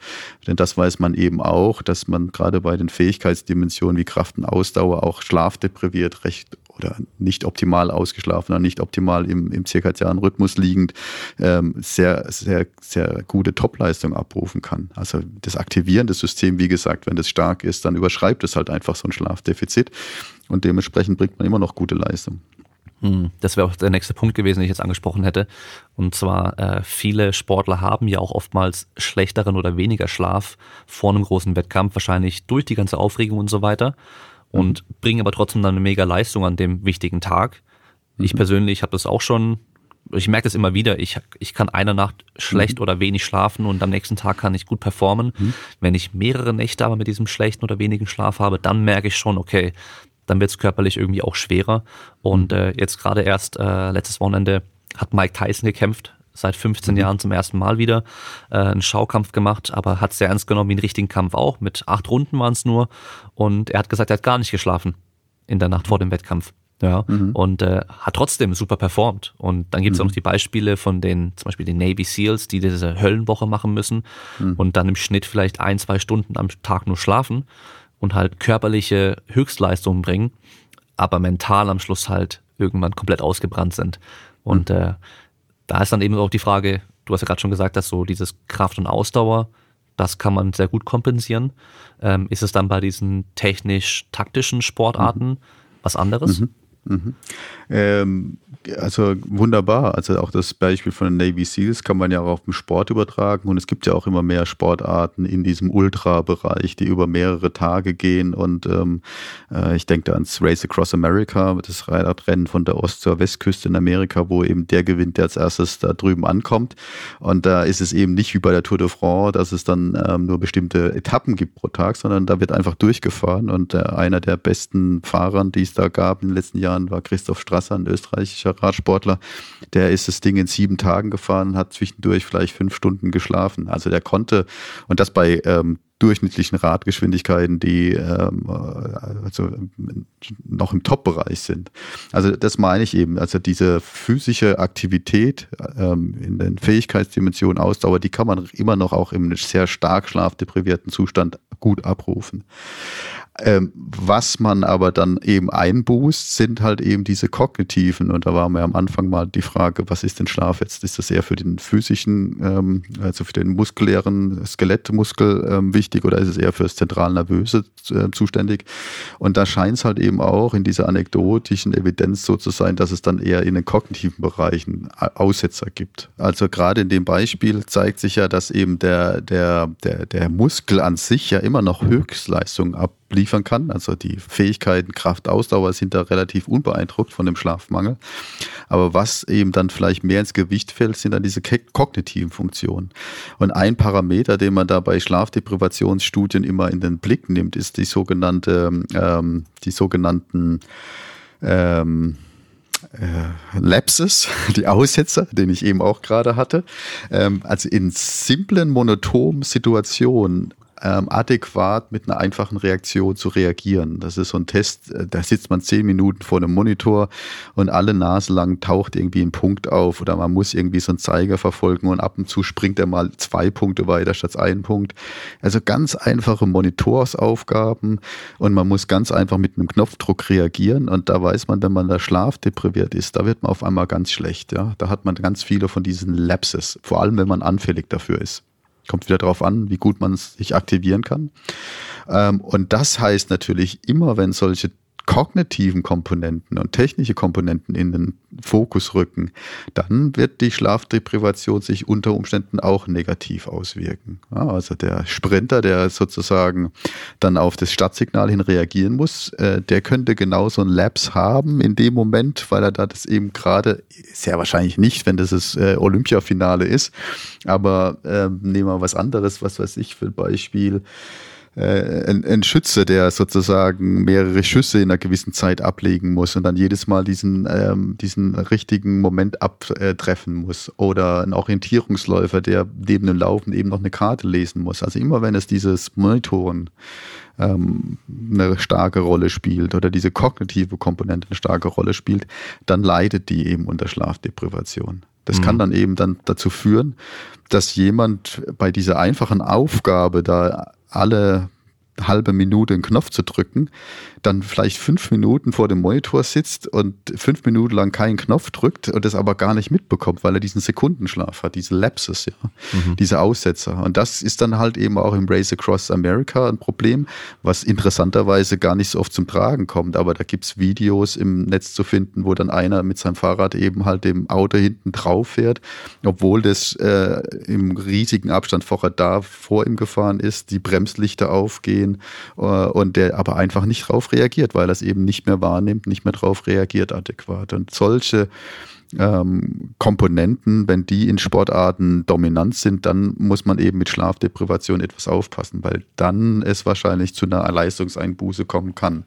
Denn das weiß man eben auch, dass man gerade bei den Fähigkeitsdimensionen wie Kraft und Ausdauer auch schlafdepriviert recht oder nicht optimal ausgeschlafen oder nicht optimal im, im zirkadianen Rhythmus liegend ähm, sehr, sehr, sehr gute Topleistung abrufen kann. Also das aktivierende System, wie gesagt, wenn das stark ist, dann überschreibt es halt einfach so ein Schlafdefizit und dementsprechend bringt man immer noch gute Leistung. Hm, das wäre auch der nächste Punkt gewesen, den ich jetzt angesprochen hätte. Und zwar, äh, viele Sportler haben ja auch oftmals schlechteren oder weniger Schlaf vor einem großen Wettkampf, wahrscheinlich durch die ganze Aufregung und so weiter. Und mhm. bringen aber trotzdem dann eine mega Leistung an dem wichtigen Tag. Mhm. Ich persönlich habe das auch schon, ich merke das immer wieder, ich, ich kann eine Nacht schlecht mhm. oder wenig schlafen und am nächsten Tag kann ich gut performen. Mhm. Wenn ich mehrere Nächte aber mit diesem schlechten oder wenigen Schlaf habe, dann merke ich schon, okay, dann wird es körperlich irgendwie auch schwerer. Und äh, jetzt gerade erst äh, letztes Wochenende hat Mike Tyson gekämpft, seit 15 mhm. Jahren zum ersten Mal wieder äh, einen Schaukampf gemacht, aber hat sehr ernst genommen wie einen richtigen Kampf auch. Mit acht Runden waren es nur. Und er hat gesagt, er hat gar nicht geschlafen in der Nacht vor dem Wettkampf. Ja, mhm. und äh, hat trotzdem super performt. Und dann gibt es mhm. auch noch die Beispiele von den, zum Beispiel den Navy SEALs, die diese Höllenwoche machen müssen mhm. und dann im Schnitt vielleicht ein, zwei Stunden am Tag nur schlafen und halt körperliche Höchstleistungen bringen, aber mental am Schluss halt irgendwann komplett ausgebrannt sind. Und mhm. äh, da ist dann eben auch die Frage, du hast ja gerade schon gesagt, dass so dieses Kraft und Ausdauer, das kann man sehr gut kompensieren. Ähm, ist es dann bei diesen technisch-taktischen Sportarten mhm. was anderes? Mhm. Mhm. Ähm, also wunderbar. Also auch das Beispiel von den Navy Seals kann man ja auch auf den Sport übertragen. Und es gibt ja auch immer mehr Sportarten in diesem Ultra-Bereich, die über mehrere Tage gehen. Und ähm, äh, ich denke da ans Race Across America, das Radrennen von der Ost- zur Westküste in Amerika, wo eben der gewinnt, der als erstes da drüben ankommt. Und da ist es eben nicht wie bei der Tour de France, dass es dann ähm, nur bestimmte Etappen gibt pro Tag, sondern da wird einfach durchgefahren. Und äh, einer der besten Fahrer, die es da gab in den letzten Jahren, war Christoph Strasser, ein österreichischer Radsportler. Der ist das Ding in sieben Tagen gefahren, hat zwischendurch vielleicht fünf Stunden geschlafen. Also der konnte, und das bei ähm, durchschnittlichen Radgeschwindigkeiten, die ähm, also noch im Top-Bereich sind. Also das meine ich eben. Also diese physische Aktivität ähm, in den Fähigkeitsdimensionen Ausdauer, die kann man immer noch auch im sehr stark schlafdeprivierten Zustand gut abrufen. Ähm, was man aber dann eben einbußt, sind halt eben diese kognitiven. Und da war mir am Anfang mal die Frage, was ist denn Schlaf jetzt? Ist das eher für den physischen, ähm, also für den muskulären Skelettmuskel ähm, wichtig oder ist es eher für das zentralnervöse äh, zuständig? Und da scheint es halt eben auch in dieser anekdotischen Evidenz so zu sein, dass es dann eher in den kognitiven Bereichen Aussetzer gibt. Also gerade in dem Beispiel zeigt sich ja, dass eben der, der, der, der Muskel an sich ja immer noch Höchstleistung ab liefern kann. Also die Fähigkeiten, Kraft, Ausdauer sind da relativ unbeeindruckt von dem Schlafmangel. Aber was eben dann vielleicht mehr ins Gewicht fällt, sind dann diese kognitiven Funktionen. Und ein Parameter, den man da bei Schlafdeprivationsstudien immer in den Blick nimmt, ist die sogenannte, ähm, die sogenannten ähm, äh, Lapses, die Aussetzer, den ich eben auch gerade hatte. Ähm, also in simplen, monotonen Situationen ähm, adäquat mit einer einfachen Reaktion zu reagieren. Das ist so ein Test, äh, da sitzt man zehn Minuten vor einem Monitor und alle Nase lang taucht irgendwie ein Punkt auf oder man muss irgendwie so einen Zeiger verfolgen und ab und zu springt er mal zwei Punkte weiter statt einen Punkt. Also ganz einfache Monitorsaufgaben und man muss ganz einfach mit einem Knopfdruck reagieren und da weiß man, wenn man da schlafdepriviert ist, da wird man auf einmal ganz schlecht. Ja, da hat man ganz viele von diesen Lapses, vor allem wenn man anfällig dafür ist. Kommt wieder darauf an, wie gut man sich aktivieren kann. Ähm, und das heißt natürlich immer, wenn solche kognitiven Komponenten und technische Komponenten in den Fokus rücken, dann wird die Schlafdeprivation sich unter Umständen auch negativ auswirken. Also der Sprinter, der sozusagen dann auf das Stadtsignal hin reagieren muss, äh, der könnte genauso ein Labs haben in dem Moment, weil er da das eben gerade, sehr wahrscheinlich nicht, wenn das das äh, Olympiafinale ist, aber äh, nehmen wir was anderes, was weiß ich für Beispiel, äh, ein, ein Schütze, der sozusagen mehrere Schüsse in einer gewissen Zeit ablegen muss und dann jedes Mal diesen, ähm, diesen richtigen Moment abtreffen muss. Oder ein Orientierungsläufer, der neben dem Laufen eben noch eine Karte lesen muss. Also immer wenn es dieses Monitoren ähm, eine starke Rolle spielt oder diese kognitive Komponente eine starke Rolle spielt, dann leidet die eben unter Schlafdeprivation. Das mhm. kann dann eben dann dazu führen, dass jemand bei dieser einfachen Aufgabe da alle halbe Minute einen Knopf zu drücken, dann vielleicht fünf Minuten vor dem Monitor sitzt und fünf Minuten lang keinen Knopf drückt und das aber gar nicht mitbekommt, weil er diesen Sekundenschlaf hat, diese Lapses, ja, mhm. diese Aussetzer. Und das ist dann halt eben auch im Race Across America ein Problem, was interessanterweise gar nicht so oft zum Tragen kommt. Aber da gibt's Videos im Netz zu finden, wo dann einer mit seinem Fahrrad eben halt dem Auto hinten drauf fährt, obwohl das äh, im riesigen Abstand vorher da vor ihm gefahren ist, die Bremslichter aufgehen äh, und der aber einfach nicht drauf reagiert, weil er es eben nicht mehr wahrnimmt, nicht mehr drauf reagiert adäquat. Und solche ähm, Komponenten, wenn die in Sportarten dominant sind, dann muss man eben mit Schlafdeprivation etwas aufpassen, weil dann es wahrscheinlich zu einer Leistungseinbuße kommen kann.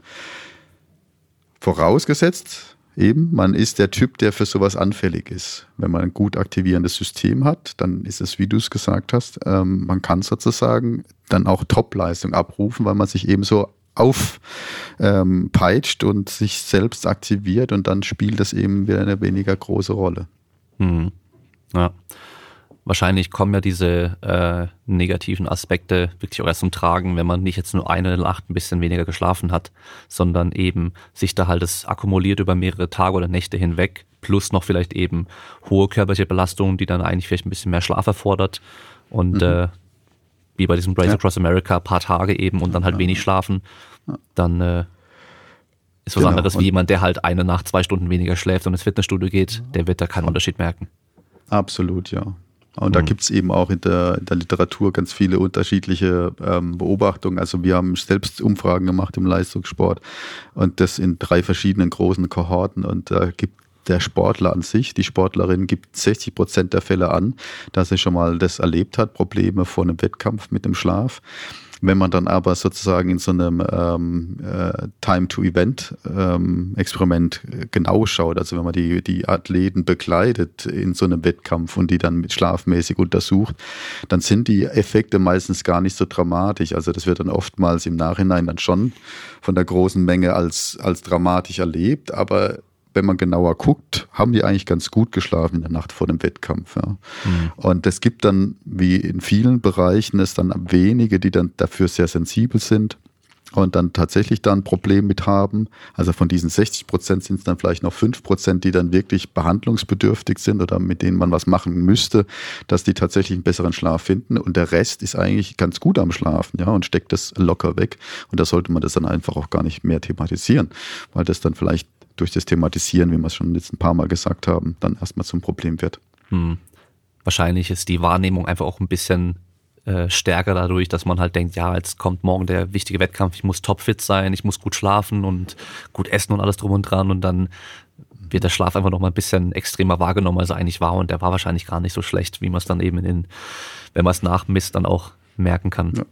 Vorausgesetzt, eben, man ist der Typ, der für sowas anfällig ist. Wenn man ein gut aktivierendes System hat, dann ist es, wie du es gesagt hast, ähm, man kann sozusagen dann auch Topleistung abrufen, weil man sich eben so aufpeitscht ähm, und sich selbst aktiviert und dann spielt das eben wieder eine weniger große Rolle. Mhm. Ja. Wahrscheinlich kommen ja diese äh, negativen Aspekte wirklich auch erst zum Tragen, wenn man nicht jetzt nur eine Nacht ein bisschen weniger geschlafen hat, sondern eben sich da halt das akkumuliert über mehrere Tage oder Nächte hinweg, plus noch vielleicht eben hohe körperliche Belastung, die dann eigentlich vielleicht ein bisschen mehr Schlaf erfordert und mhm. äh, wie bei diesem Race ja. Across America, paar Tage eben und dann halt wenig schlafen, dann äh, ist was genau. anderes wie jemand, der halt eine Nacht zwei Stunden weniger schläft und ins Fitnessstudio geht, der wird da keinen Unterschied merken. Absolut, ja. Und mhm. da gibt's eben auch in der, in der, Literatur ganz viele unterschiedliche ähm, Beobachtungen. Also wir haben selbst Umfragen gemacht im Leistungssport und das in drei verschiedenen großen Kohorten. Und da gibt der Sportler an sich, die Sportlerin gibt 60 Prozent der Fälle an, dass sie schon mal das erlebt hat, Probleme vor einem Wettkampf mit dem Schlaf. Wenn man dann aber sozusagen in so einem ähm, äh, Time-to-Event-Experiment ähm, genau schaut, also wenn man die, die Athleten begleitet in so einem Wettkampf und die dann mit schlafmäßig untersucht, dann sind die Effekte meistens gar nicht so dramatisch. Also das wird dann oftmals im Nachhinein dann schon von der großen Menge als, als dramatisch erlebt, aber wenn man genauer guckt, haben die eigentlich ganz gut geschlafen in der Nacht vor dem Wettkampf. Ja. Mhm. Und es gibt dann, wie in vielen Bereichen, es dann wenige, die dann dafür sehr sensibel sind und dann tatsächlich da ein Problem mit haben. Also von diesen 60 Prozent sind es dann vielleicht noch fünf Prozent, die dann wirklich behandlungsbedürftig sind oder mit denen man was machen müsste, dass die tatsächlich einen besseren Schlaf finden. Und der Rest ist eigentlich ganz gut am Schlafen, ja, und steckt das locker weg. Und da sollte man das dann einfach auch gar nicht mehr thematisieren, weil das dann vielleicht durch das Thematisieren, wie wir es schon jetzt ein paar Mal gesagt haben, dann erstmal zum Problem wird. Hm. Wahrscheinlich ist die Wahrnehmung einfach auch ein bisschen äh, stärker dadurch, dass man halt denkt, ja, jetzt kommt morgen der wichtige Wettkampf, ich muss topfit sein, ich muss gut schlafen und gut essen und alles drum und dran und dann wird der Schlaf einfach noch mal ein bisschen extremer wahrgenommen, als er eigentlich war und der war wahrscheinlich gar nicht so schlecht, wie man es dann eben in den, wenn man es nachmisst, dann auch merken kann. Ja.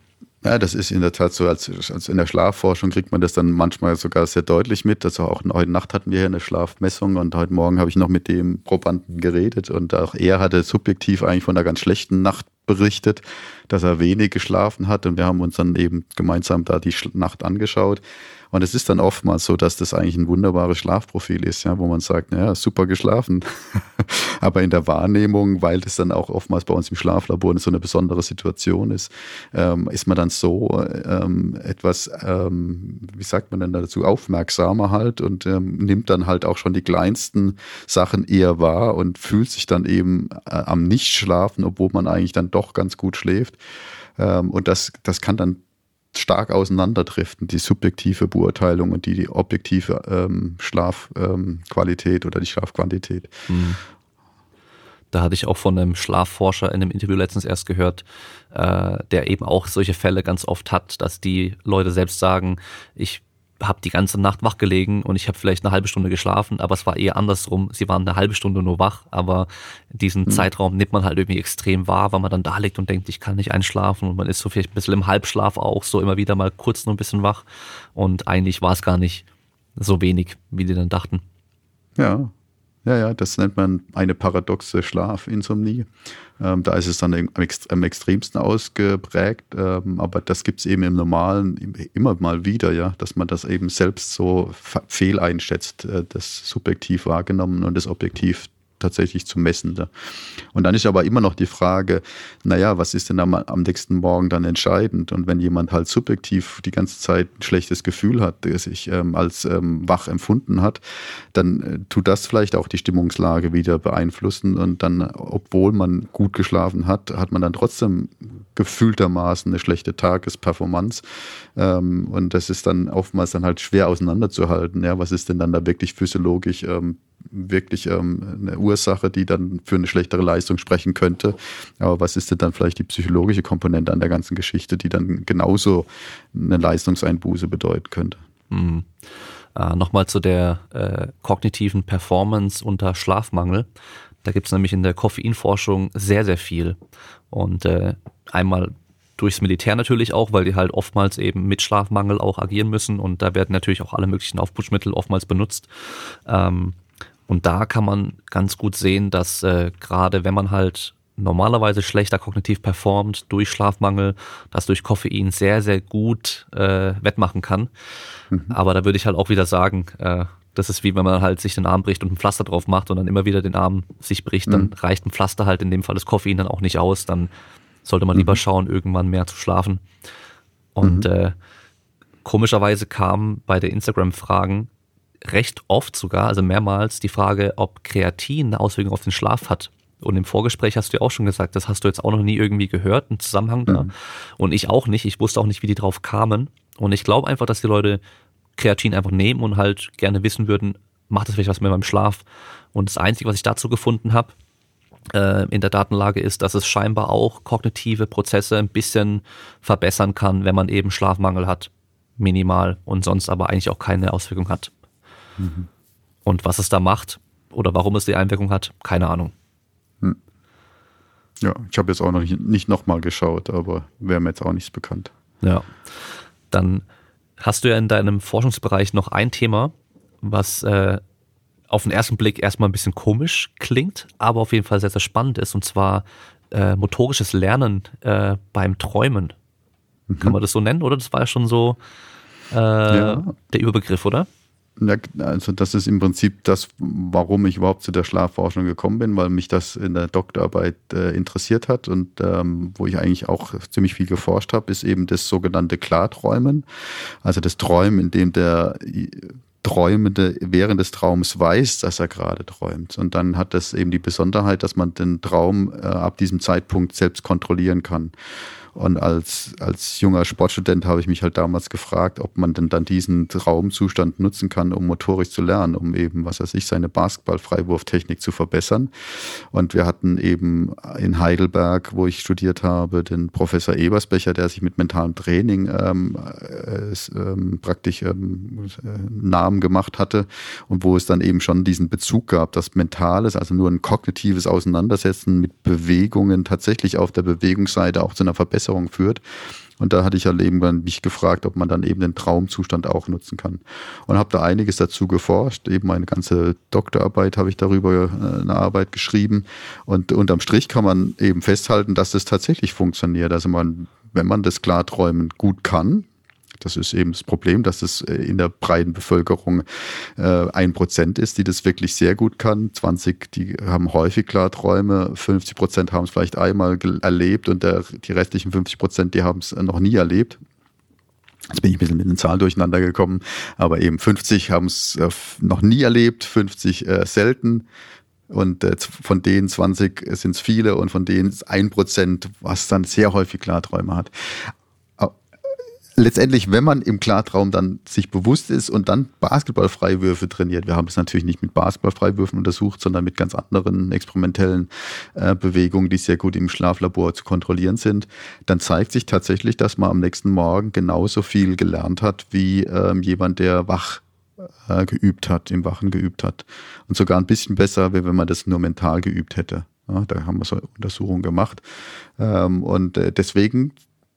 Ja, das ist in der Tat so. Als, als in der Schlafforschung kriegt man das dann manchmal sogar sehr deutlich mit. Also auch heute Nacht hatten wir hier eine Schlafmessung und heute Morgen habe ich noch mit dem Probanden geredet und auch er hatte subjektiv eigentlich von einer ganz schlechten Nacht berichtet, dass er wenig geschlafen hat und wir haben uns dann eben gemeinsam da die Nacht angeschaut. Und es ist dann oftmals so, dass das eigentlich ein wunderbares Schlafprofil ist, ja, wo man sagt, naja, super geschlafen. Aber in der Wahrnehmung, weil das dann auch oftmals bei uns im Schlaflabor so eine besondere Situation ist, ähm, ist man dann so ähm, etwas, ähm, wie sagt man denn dazu, aufmerksamer halt und ähm, nimmt dann halt auch schon die kleinsten Sachen eher wahr und fühlt sich dann eben äh, am Nichtschlafen, obwohl man eigentlich dann doch ganz gut schläft. Ähm, und das, das kann dann stark auseinanderdriften, die subjektive Beurteilung und die, die objektive ähm, Schlafqualität ähm, oder die Schlafquantität. Mhm. Da hatte ich auch von einem Schlafforscher in einem Interview letztens erst gehört, äh, der eben auch solche Fälle ganz oft hat, dass die Leute selbst sagen, ich habe die ganze Nacht wach gelegen und ich habe vielleicht eine halbe Stunde geschlafen, aber es war eher andersrum. Sie waren eine halbe Stunde nur wach, aber diesen mhm. Zeitraum nimmt man halt irgendwie extrem wahr, weil man dann da liegt und denkt, ich kann nicht einschlafen und man ist so vielleicht ein bisschen im Halbschlaf auch, so immer wieder mal kurz nur ein bisschen wach und eigentlich war es gar nicht so wenig, wie die dann dachten. Ja, ja, ja, das nennt man eine paradoxe Schlafinsomnie. Ähm, da ist es dann am, extremsten ausgeprägt, ähm, aber das gibt es eben im Normalen immer mal wieder, ja, dass man das eben selbst so fehl einschätzt, äh, das subjektiv wahrgenommen und das objektiv tatsächlich zu messen. Und dann ist aber immer noch die Frage, naja, was ist denn am, am nächsten Morgen dann entscheidend? Und wenn jemand halt subjektiv die ganze Zeit ein schlechtes Gefühl hat, der sich ähm, als ähm, wach empfunden hat, dann äh, tut das vielleicht auch die Stimmungslage wieder beeinflussen. Und dann, obwohl man gut geschlafen hat, hat man dann trotzdem gefühltermaßen eine schlechte Tagesperformance. Ähm, und das ist dann oftmals dann halt schwer auseinanderzuhalten. Ja, was ist denn dann da wirklich physiologisch ähm, wirklich ähm, eine Ursache, die dann für eine schlechtere Leistung sprechen könnte. Aber was ist denn dann vielleicht die psychologische Komponente an der ganzen Geschichte, die dann genauso eine Leistungseinbuße bedeuten könnte? Mhm. Äh, Nochmal zu der äh, kognitiven Performance unter Schlafmangel. Da gibt es nämlich in der Koffeinforschung sehr, sehr viel. Und äh, einmal durchs Militär natürlich auch, weil die halt oftmals eben mit Schlafmangel auch agieren müssen und da werden natürlich auch alle möglichen Aufputschmittel oftmals benutzt. Ähm, und da kann man ganz gut sehen, dass äh, gerade wenn man halt normalerweise schlechter kognitiv performt durch Schlafmangel, das durch Koffein sehr, sehr gut äh, wettmachen kann. Mhm. Aber da würde ich halt auch wieder sagen, äh, das ist wie wenn man halt sich den Arm bricht und ein Pflaster drauf macht und dann immer wieder den Arm sich bricht, dann mhm. reicht ein Pflaster halt in dem Fall das Koffein dann auch nicht aus, dann sollte man mhm. lieber schauen, irgendwann mehr zu schlafen. Und mhm. äh, komischerweise kam bei der Instagram-Fragen recht oft sogar, also mehrmals, die Frage, ob Kreatin eine Auswirkung auf den Schlaf hat. Und im Vorgespräch hast du ja auch schon gesagt, das hast du jetzt auch noch nie irgendwie gehört, einen Zusammenhang da. Mhm. Und ich auch nicht. Ich wusste auch nicht, wie die drauf kamen. Und ich glaube einfach, dass die Leute Kreatin einfach nehmen und halt gerne wissen würden, macht das vielleicht was mit meinem Schlaf? Und das Einzige, was ich dazu gefunden habe, äh, in der Datenlage ist, dass es scheinbar auch kognitive Prozesse ein bisschen verbessern kann, wenn man eben Schlafmangel hat. Minimal und sonst aber eigentlich auch keine Auswirkung hat. Mhm. Und was es da macht oder warum es die Einwirkung hat, keine Ahnung. Hm. Ja, ich habe jetzt auch noch nicht, nicht nochmal geschaut, aber wäre mir jetzt auch nichts bekannt. Ja. Dann hast du ja in deinem Forschungsbereich noch ein Thema, was äh, auf den ersten Blick erstmal ein bisschen komisch klingt, aber auf jeden Fall sehr, sehr spannend ist, und zwar äh, motorisches Lernen äh, beim Träumen. Mhm. Kann man das so nennen, oder? Das war ja schon so äh, ja. der Überbegriff, oder? Also das ist im Prinzip das, warum ich überhaupt zu der Schlafforschung gekommen bin, weil mich das in der Doktorarbeit äh, interessiert hat und ähm, wo ich eigentlich auch ziemlich viel geforscht habe, ist eben das sogenannte Klarträumen. Also das Träumen, in dem der Träumende während des Traums weiß, dass er gerade träumt. Und dann hat das eben die Besonderheit, dass man den Traum äh, ab diesem Zeitpunkt selbst kontrollieren kann. Und als, als junger Sportstudent habe ich mich halt damals gefragt, ob man denn dann diesen Traumzustand nutzen kann, um motorisch zu lernen, um eben, was weiß ich, seine Basketball-Freiwurftechnik zu verbessern. Und wir hatten eben in Heidelberg, wo ich studiert habe, den Professor Ebersbecher, der sich mit mentalem Training ähm, äh, ähm, praktisch ähm, Namen gemacht hatte und wo es dann eben schon diesen Bezug gab, dass Mentales, also nur ein kognitives Auseinandersetzen mit Bewegungen tatsächlich auf der Bewegungsseite auch zu einer Verbesserung Verbesserung führt. Und da hatte ich ja eben mich gefragt, ob man dann eben den Traumzustand auch nutzen kann. Und habe da einiges dazu geforscht. Eben meine ganze Doktorarbeit habe ich darüber äh, eine Arbeit geschrieben. Und unterm Strich kann man eben festhalten, dass es tatsächlich funktioniert. Also man, wenn man das Klarträumen gut kann, das ist eben das Problem, dass es äh, in der breiten Bevölkerung äh, ein Prozent ist, die das wirklich sehr gut kann. 20, die haben häufig Klarträume. 50 Prozent haben es vielleicht einmal erlebt und der, die restlichen 50 Prozent, die haben es noch nie erlebt. Jetzt bin ich ein bisschen mit den Zahlen durcheinander gekommen, aber eben 50 haben es äh, noch nie erlebt, 50 äh, selten. Und äh, von denen 20 sind es viele und von denen ein Prozent, was dann sehr häufig Klarträume hat letztendlich, wenn man im Klartraum dann sich bewusst ist und dann Basketballfreiwürfe trainiert, wir haben es natürlich nicht mit Basketballfreiwürfen untersucht, sondern mit ganz anderen experimentellen äh, Bewegungen, die sehr gut im Schlaflabor zu kontrollieren sind, dann zeigt sich tatsächlich, dass man am nächsten Morgen genauso viel gelernt hat wie ähm, jemand, der wach äh, geübt hat, im Wachen geübt hat. Und sogar ein bisschen besser, wie wenn man das nur mental geübt hätte. Ja, da haben wir so Untersuchungen gemacht. Ähm, und äh, deswegen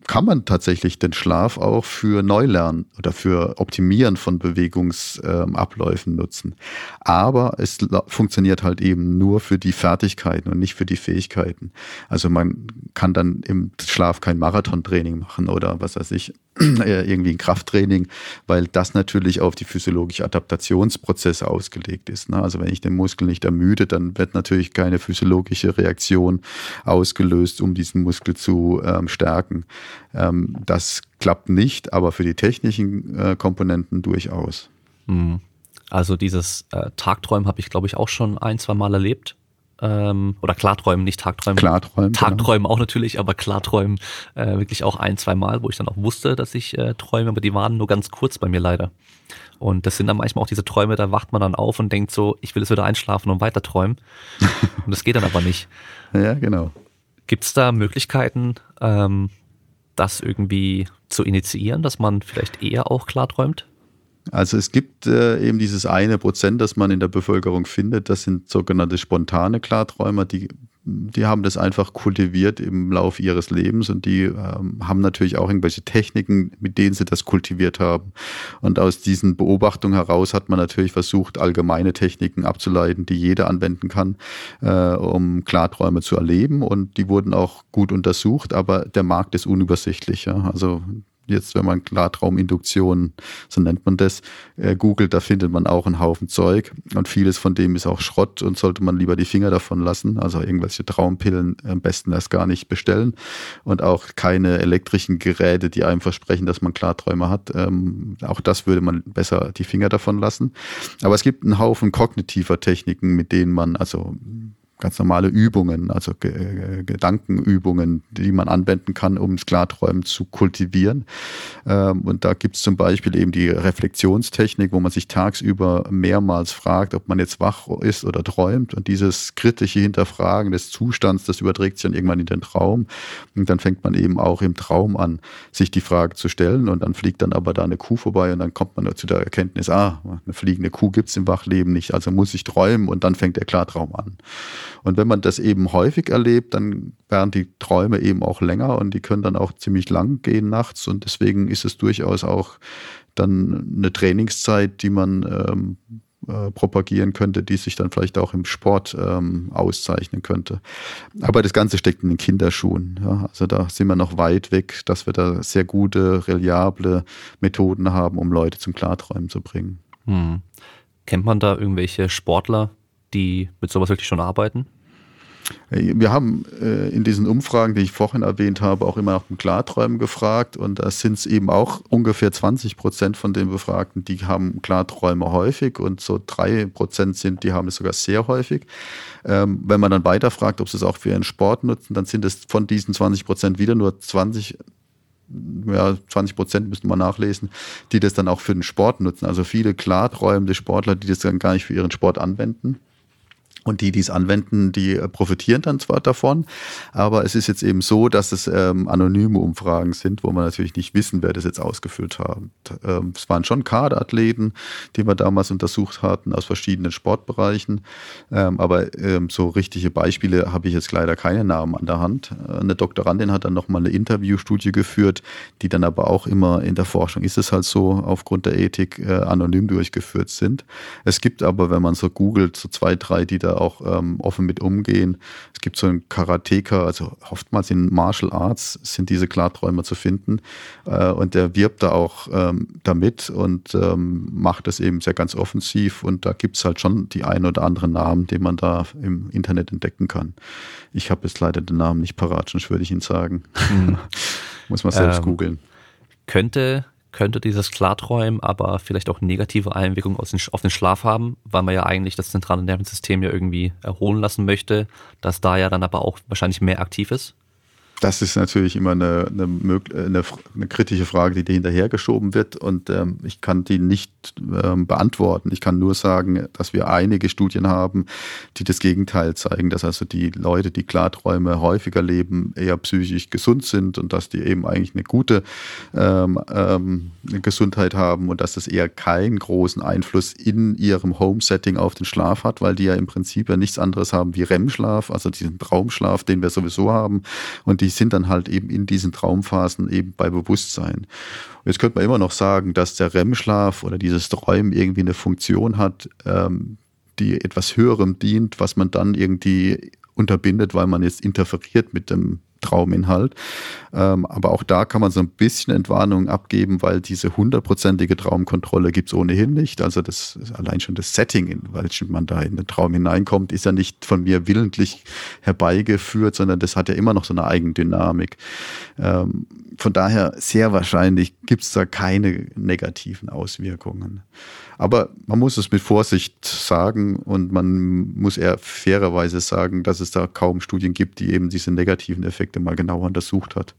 kann man tatsächlich den Schlaf auch für Neulernen oder für Optimieren von Bewegungsabläufen nutzen. Aber es funktioniert halt eben nur für die Fertigkeiten und nicht für die Fähigkeiten. Also man kann dann im Schlaf kein Marathontraining machen oder was weiß ich, irgendwie ein Krafttraining, weil das natürlich auf die physiologische Adaptationsprozesse ausgelegt ist. Ne? Also wenn ich den Muskel nicht ermüde, dann wird natürlich keine physiologische Reaktion ausgelöst, um diesen Muskel zu ähm, stärken. Ähm, das klappt nicht, aber für die technischen äh, Komponenten durchaus. Mhm. Also dieses äh, Tagträumen habe ich, glaube ich, auch schon ein, zwei Mal erlebt. Ähm, oder Klarträumen, nicht Tagträumen. Klarträumen. Genau. Tagträumen genau. auch natürlich, aber Klarträumen äh, wirklich auch ein, zwei Mal, wo ich dann auch wusste, dass ich äh, träume, aber die waren nur ganz kurz bei mir leider. Und das sind dann manchmal auch diese Träume, da wacht man dann auf und denkt so, ich will jetzt wieder einschlafen und weiter träumen. und das geht dann aber nicht. Ja, genau. Gibt es da Möglichkeiten, ähm, das irgendwie zu initiieren, dass man vielleicht eher auch klarträumt? Also es gibt äh, eben dieses eine Prozent, das man in der Bevölkerung findet, das sind sogenannte spontane Klarträumer, die, die haben das einfach kultiviert im Laufe ihres Lebens und die ähm, haben natürlich auch irgendwelche Techniken, mit denen sie das kultiviert haben. Und aus diesen Beobachtungen heraus hat man natürlich versucht, allgemeine Techniken abzuleiten, die jeder anwenden kann, äh, um Klarträume zu erleben. Und die wurden auch gut untersucht, aber der Markt ist unübersichtlich. Ja? Also jetzt, wenn man Klartrauminduktion, so nennt man das, äh, googelt, da findet man auch einen Haufen Zeug und vieles von dem ist auch Schrott und sollte man lieber die Finger davon lassen. Also irgendwelche Traumpillen am besten erst gar nicht bestellen und auch keine elektrischen Geräte, die einem versprechen, dass man Klarträume hat. Ähm, auch das würde man besser die Finger davon lassen. Aber es gibt einen Haufen kognitiver Techniken, mit denen man also ganz normale Übungen, also G Gedankenübungen, die man anwenden kann, um das Klarträumen zu kultivieren. Ähm, und da gibt es zum Beispiel eben die Reflexionstechnik, wo man sich tagsüber mehrmals fragt, ob man jetzt wach ist oder träumt. Und dieses kritische Hinterfragen des Zustands, das überträgt sich dann irgendwann in den Traum. Und dann fängt man eben auch im Traum an, sich die Frage zu stellen. Und dann fliegt dann aber da eine Kuh vorbei und dann kommt man zu der Erkenntnis, ah, eine fliegende Kuh gibt es im Wachleben nicht, also muss ich träumen und dann fängt der Klartraum an. Und wenn man das eben häufig erlebt, dann werden die Träume eben auch länger und die können dann auch ziemlich lang gehen nachts. Und deswegen ist es durchaus auch dann eine Trainingszeit, die man ähm, äh, propagieren könnte, die sich dann vielleicht auch im Sport ähm, auszeichnen könnte. Aber das Ganze steckt in den Kinderschuhen. Ja? Also da sind wir noch weit weg, dass wir da sehr gute, reliable Methoden haben, um Leute zum Klarträumen zu bringen. Hm. Kennt man da irgendwelche Sportler, die mit sowas wirklich schon arbeiten? Wir haben äh, in diesen Umfragen, die ich vorhin erwähnt habe, auch immer nach dem Klarträumen gefragt und da sind es eben auch ungefähr 20 Prozent von den Befragten, die haben Klarträume häufig und so drei Prozent sind, die haben es sogar sehr häufig. Ähm, wenn man dann weiter fragt, ob sie es auch für ihren Sport nutzen, dann sind es von diesen 20 Prozent wieder nur 20 ja, 20 Prozent müssten wir nachlesen, die das dann auch für den Sport nutzen. Also viele klarträumende Sportler, die das dann gar nicht für ihren Sport anwenden. Und die, die es anwenden, die äh, profitieren dann zwar davon, aber es ist jetzt eben so, dass es ähm, anonyme Umfragen sind, wo man natürlich nicht wissen, wer das jetzt ausgefüllt hat. Ähm, es waren schon Kaderathleten, die wir damals untersucht hatten aus verschiedenen Sportbereichen, ähm, aber ähm, so richtige Beispiele habe ich jetzt leider keine Namen an der Hand. Äh, eine Doktorandin hat dann nochmal eine Interviewstudie geführt, die dann aber auch immer in der Forschung ist es halt so aufgrund der Ethik äh, anonym durchgeführt sind. Es gibt aber, wenn man so googelt, so zwei, drei, die da auch ähm, offen mit umgehen. Es gibt so einen Karateka, also oftmals in Martial Arts sind diese Klarträumer zu finden. Äh, und der wirbt da auch ähm, damit und ähm, macht es eben sehr ganz offensiv. Und da gibt es halt schon die ein oder anderen Namen, den man da im Internet entdecken kann. Ich habe jetzt leider den Namen nicht parat, sonst würde ich ihn sagen. Hm. Muss man selbst ähm, googeln. Könnte könnte dieses Klarträumen aber vielleicht auch negative Einwirkungen auf den Schlaf haben, weil man ja eigentlich das zentrale Nervensystem ja irgendwie erholen lassen möchte, dass da ja dann aber auch wahrscheinlich mehr aktiv ist. Das ist natürlich immer eine, eine, eine, eine kritische Frage, die dir hinterhergeschoben wird und ähm, ich kann die nicht ähm, beantworten. Ich kann nur sagen, dass wir einige Studien haben, die das Gegenteil zeigen, dass also die Leute, die Klarträume häufiger leben, eher psychisch gesund sind und dass die eben eigentlich eine gute ähm, ähm, Gesundheit haben und dass das eher keinen großen Einfluss in ihrem Home-Setting auf den Schlaf hat, weil die ja im Prinzip ja nichts anderes haben wie REM-Schlaf, also diesen Traumschlaf, den wir sowieso haben und die die sind dann halt eben in diesen Traumphasen eben bei Bewusstsein. Jetzt könnte man immer noch sagen, dass der REM-Schlaf oder dieses Träumen irgendwie eine Funktion hat, ähm, die etwas Höherem dient, was man dann irgendwie unterbindet, weil man jetzt interferiert mit dem Trauminhalt. Ähm, aber auch da kann man so ein bisschen Entwarnung abgeben, weil diese hundertprozentige Traumkontrolle gibt's ohnehin nicht. Also das allein schon das Setting, in welchem man da in den Traum hineinkommt, ist ja nicht von mir willentlich herbeigeführt, sondern das hat ja immer noch so eine Eigendynamik. Ähm, von daher sehr wahrscheinlich gibt's da keine negativen Auswirkungen. Aber man muss es mit Vorsicht sagen und man muss eher fairerweise sagen, dass es da kaum Studien gibt, die eben diese negativen Effekte mal genauer untersucht hat.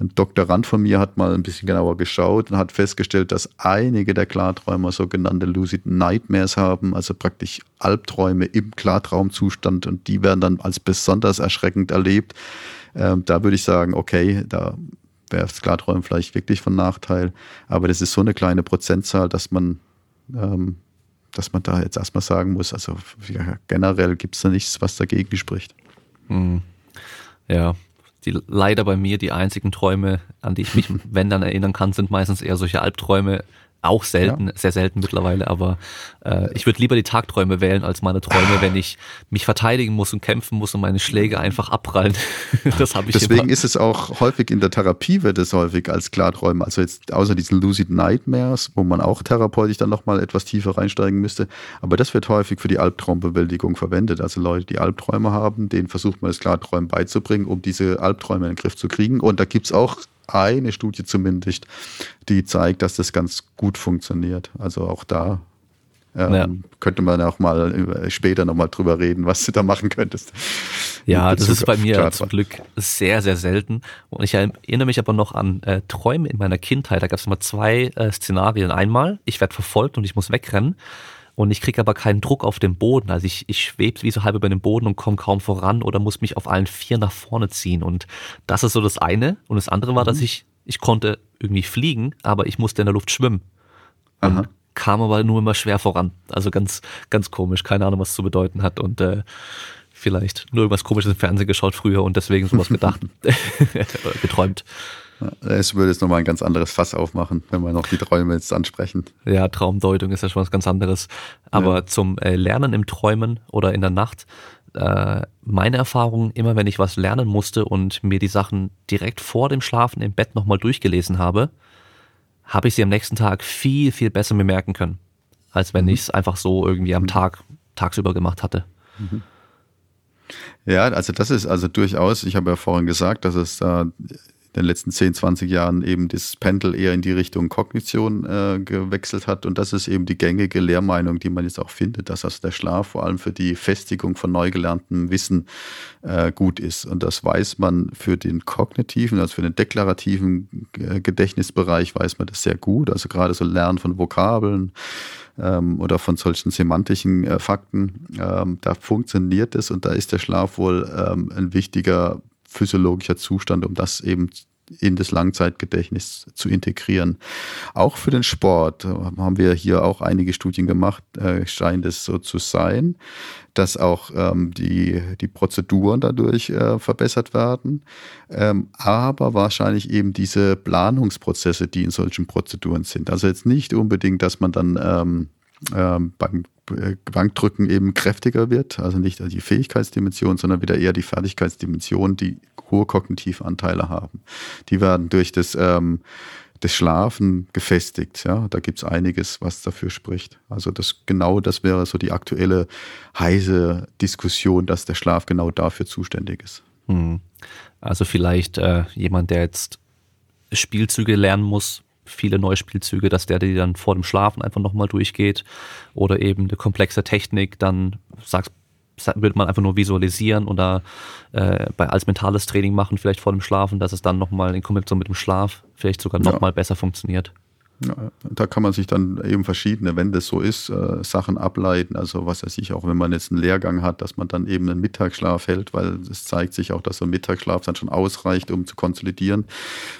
Ein Doktorand von mir hat mal ein bisschen genauer geschaut und hat festgestellt, dass einige der Klarträumer sogenannte Lucid Nightmares haben, also praktisch Albträume im Klartraumzustand und die werden dann als besonders erschreckend erlebt. Ähm, da würde ich sagen, okay, da wäre das Klarträumen vielleicht wirklich von Nachteil, aber das ist so eine kleine Prozentzahl, dass man ähm, dass man da jetzt erstmal sagen muss, also ja, generell gibt es da nichts, was dagegen spricht. Hm. Ja, die leider bei mir die einzigen Träume, an die ich mich, wenn dann erinnern kann, sind meistens eher solche Albträume, auch selten, ja. sehr selten mittlerweile, aber äh, ich würde lieber die Tagträume wählen als meine Träume, wenn ich mich verteidigen muss und kämpfen muss und meine Schläge einfach abprallen. das habe ich Deswegen immer. ist es auch häufig in der Therapie wird es häufig als Klarträume, also jetzt außer diesen Lucid Nightmares, wo man auch therapeutisch dann nochmal etwas tiefer reinsteigen müsste, aber das wird häufig für die Albtraumbewältigung verwendet. Also Leute, die Albträume haben, denen versucht man das Klarträumen beizubringen, um diese Albträume in den Griff zu kriegen. Und da gibt's auch eine Studie zumindest, die zeigt, dass das ganz gut funktioniert. Also auch da ähm, ja. könnte man auch mal später nochmal drüber reden, was du da machen könntest. Ja, das ist bei mir Klarträume. zum Glück sehr, sehr selten. Und ich erinnere mich aber noch an äh, Träume in meiner Kindheit. Da gab es immer zwei äh, Szenarien. Einmal, ich werde verfolgt und ich muss wegrennen und ich kriege aber keinen Druck auf den Boden. Also ich, ich schwebe wie so halb über den Boden und komme kaum voran oder muss mich auf allen vier nach vorne ziehen. Und das ist so das eine. Und das andere war, mhm. dass ich, ich konnte irgendwie fliegen, aber ich musste in der Luft schwimmen. Und Aha. kam aber nur immer schwer voran. Also ganz, ganz komisch. Keine Ahnung, was es zu bedeuten hat. Und äh, vielleicht nur irgendwas komisches im Fernsehen geschaut früher und deswegen sowas gedacht, geträumt. Es würde jetzt nochmal ein ganz anderes Fass aufmachen, wenn wir noch die Träume jetzt ansprechen. Ja, Traumdeutung ist ja schon was ganz anderes. Aber ja. zum äh, Lernen im Träumen oder in der Nacht, äh, meine Erfahrung, immer wenn ich was lernen musste und mir die Sachen direkt vor dem Schlafen im Bett nochmal durchgelesen habe, habe ich sie am nächsten Tag viel, viel besser bemerken können, als wenn mhm. ich es einfach so irgendwie am mhm. Tag, tagsüber gemacht hatte. Mhm. Ja, also das ist also durchaus, ich habe ja vorhin gesagt, dass es da in den letzten 10, 20 Jahren eben das Pendel eher in die Richtung Kognition äh, gewechselt hat. Und das ist eben die gängige Lehrmeinung, die man jetzt auch findet, dass also der Schlaf vor allem für die Festigung von neu gelerntem Wissen äh, gut ist. Und das weiß man für den kognitiven, also für den deklarativen äh, Gedächtnisbereich weiß man das sehr gut. Also gerade so Lernen von Vokabeln, ähm, oder von solchen semantischen äh, Fakten. Ähm, da funktioniert es und da ist der Schlaf wohl ähm, ein wichtiger physiologischer Zustand, um das eben in das Langzeitgedächtnis zu integrieren. Auch für den Sport haben wir hier auch einige Studien gemacht, äh, scheint es so zu sein, dass auch ähm, die, die Prozeduren dadurch äh, verbessert werden, ähm, aber wahrscheinlich eben diese Planungsprozesse, die in solchen Prozeduren sind. Also jetzt nicht unbedingt, dass man dann ähm, ähm, beim Bankdrücken eben kräftiger wird, also nicht die Fähigkeitsdimension, sondern wieder eher die Fertigkeitsdimension, die hohe kognitive Anteile haben. Die werden durch das, ähm, das Schlafen gefestigt. Ja, da gibt's einiges, was dafür spricht. Also das genau, das wäre so die aktuelle heiße Diskussion, dass der Schlaf genau dafür zuständig ist. Hm. Also vielleicht äh, jemand, der jetzt Spielzüge lernen muss, viele neue Spielzüge, dass der die dann vor dem Schlafen einfach nochmal durchgeht oder eben eine komplexe Technik, dann sagst, würde man einfach nur visualisieren oder äh, bei, als mentales Training machen, vielleicht vor dem Schlafen, dass es dann nochmal in Kombination mit dem Schlaf vielleicht sogar nochmal ja. besser funktioniert. Da kann man sich dann eben verschiedene, wenn das so ist, äh, Sachen ableiten. Also was weiß ich, auch wenn man jetzt einen Lehrgang hat, dass man dann eben einen Mittagsschlaf hält, weil es zeigt sich auch, dass so ein Mittagsschlaf dann schon ausreicht, um zu konsolidieren.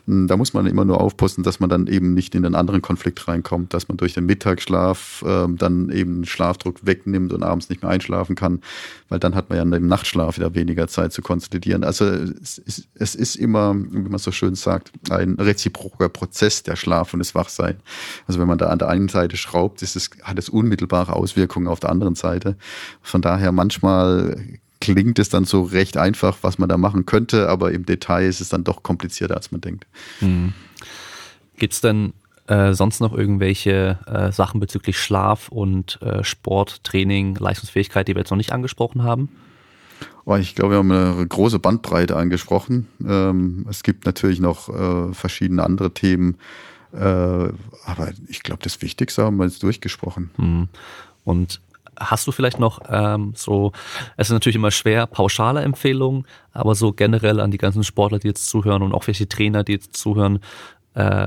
Hm, da muss man immer nur aufpassen, dass man dann eben nicht in einen anderen Konflikt reinkommt, dass man durch den Mittagsschlaf äh, dann eben Schlafdruck wegnimmt und abends nicht mehr einschlafen kann, weil dann hat man ja im Nachtschlaf wieder weniger Zeit zu konsolidieren. Also es ist, immer, wie man so schön sagt, ein reziproker Prozess, der Schlaf und das Wachsein sein. Also wenn man da an der einen Seite schraubt, ist es, hat es unmittelbare Auswirkungen auf der anderen Seite. Von daher manchmal klingt es dann so recht einfach, was man da machen könnte, aber im Detail ist es dann doch komplizierter, als man denkt. Mhm. Gibt es denn äh, sonst noch irgendwelche äh, Sachen bezüglich Schlaf und äh, Sport, Training, Leistungsfähigkeit, die wir jetzt noch nicht angesprochen haben? Oh, ich glaube, wir haben eine große Bandbreite angesprochen. Ähm, es gibt natürlich noch äh, verschiedene andere Themen, äh, aber ich glaube, das Wichtigste haben wir jetzt durchgesprochen. Mhm. Und Hast du vielleicht noch ähm, so, es ist natürlich immer schwer, pauschale Empfehlungen, aber so generell an die ganzen Sportler, die jetzt zuhören und auch welche Trainer, die jetzt zuhören, äh,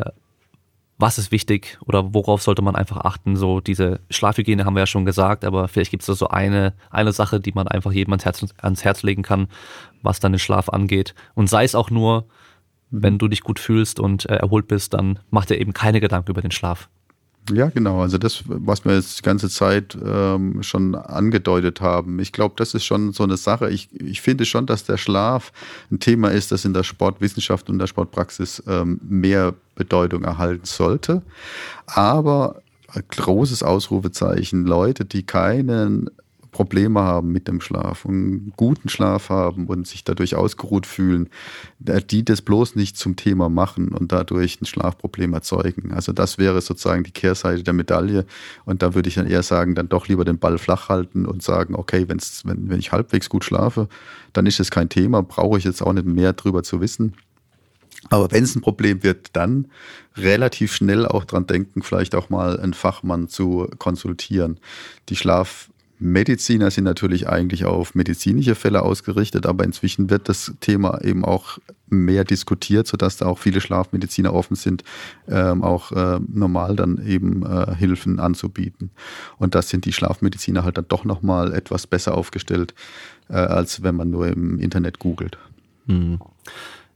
was ist wichtig oder worauf sollte man einfach achten? So diese Schlafhygiene haben wir ja schon gesagt, aber vielleicht gibt es da so eine, eine Sache, die man einfach jedem ans Herz, ans Herz legen kann, was dann den Schlaf angeht. Und sei es auch nur, wenn du dich gut fühlst und äh, erholt bist, dann mach dir eben keine Gedanken über den Schlaf. Ja, genau. Also das, was wir jetzt die ganze Zeit ähm, schon angedeutet haben. Ich glaube, das ist schon so eine Sache. Ich, ich finde schon, dass der Schlaf ein Thema ist, das in der Sportwissenschaft und der Sportpraxis ähm, mehr Bedeutung erhalten sollte. Aber großes Ausrufezeichen, Leute, die keinen Probleme haben mit dem Schlaf und guten Schlaf haben und sich dadurch ausgeruht fühlen, die das bloß nicht zum Thema machen und dadurch ein Schlafproblem erzeugen. Also das wäre sozusagen die Kehrseite der Medaille. Und da würde ich dann eher sagen, dann doch lieber den Ball flach halten und sagen, okay, wenn's, wenn, wenn ich halbwegs gut schlafe, dann ist es kein Thema, brauche ich jetzt auch nicht mehr drüber zu wissen. Aber wenn es ein Problem wird, dann relativ schnell auch dran denken, vielleicht auch mal einen Fachmann zu konsultieren. Die Schlaf Mediziner sind natürlich eigentlich auf medizinische Fälle ausgerichtet, aber inzwischen wird das Thema eben auch mehr diskutiert, sodass da auch viele Schlafmediziner offen sind, ähm, auch äh, normal dann eben äh, Hilfen anzubieten. Und das sind die Schlafmediziner halt dann doch nochmal etwas besser aufgestellt, äh, als wenn man nur im Internet googelt. Hm.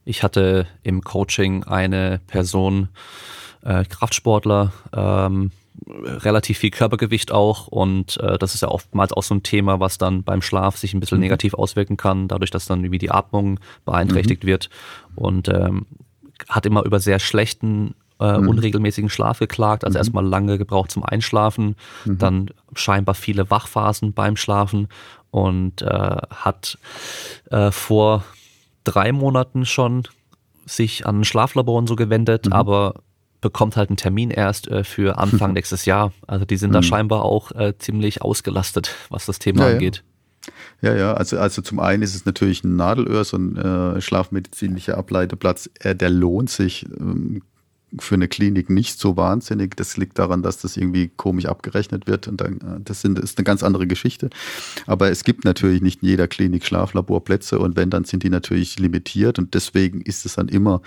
Ich hatte im Coaching eine Person, äh, Kraftsportler, ähm, relativ viel Körpergewicht auch und äh, das ist ja oftmals auch so ein Thema, was dann beim Schlaf sich ein bisschen mhm. negativ auswirken kann, dadurch, dass dann irgendwie die Atmung beeinträchtigt mhm. wird und ähm, hat immer über sehr schlechten äh, mhm. unregelmäßigen Schlaf geklagt, also mhm. erstmal lange gebraucht zum Einschlafen, mhm. dann scheinbar viele Wachphasen beim Schlafen und äh, hat äh, vor drei Monaten schon sich an ein Schlaflabor und so gewendet, mhm. aber bekommt halt einen Termin erst äh, für Anfang nächstes Jahr. Also die sind da mhm. scheinbar auch äh, ziemlich ausgelastet, was das Thema ja, angeht. Ja. ja, ja, also, also zum einen ist es natürlich ein Nadelöhr, so ein äh, schlafmedizinischer Ableiteplatz, äh, der lohnt sich ähm, für eine Klinik nicht so wahnsinnig. Das liegt daran, dass das irgendwie komisch abgerechnet wird und dann, äh, das sind, ist eine ganz andere Geschichte. Aber es gibt natürlich nicht in jeder Klinik Schlaflaborplätze und wenn, dann sind die natürlich limitiert und deswegen ist es dann immer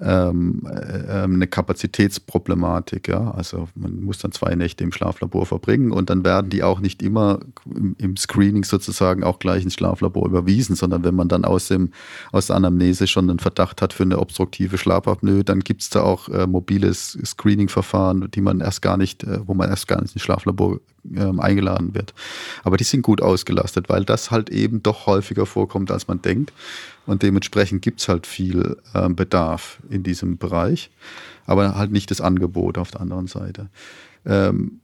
ähm, äh, eine Kapazitätsproblematik. Ja? Also man muss dann zwei Nächte im Schlaflabor verbringen und dann werden die auch nicht immer im, im Screening sozusagen auch gleich ins Schlaflabor überwiesen, sondern wenn man dann aus, dem, aus der Anamnese schon einen Verdacht hat für eine obstruktive Schlafapnoe, dann gibt es da auch äh, mobiles Screening-Verfahren, die man erst gar nicht, äh, wo man erst gar nicht ins Schlaflabor ähm, eingeladen wird. Aber die sind gut ausgelastet, weil das halt eben doch häufiger vorkommt, als man denkt. Und dementsprechend gibt es halt viel ähm, Bedarf in diesem Bereich, aber halt nicht das Angebot auf der anderen Seite. Ähm,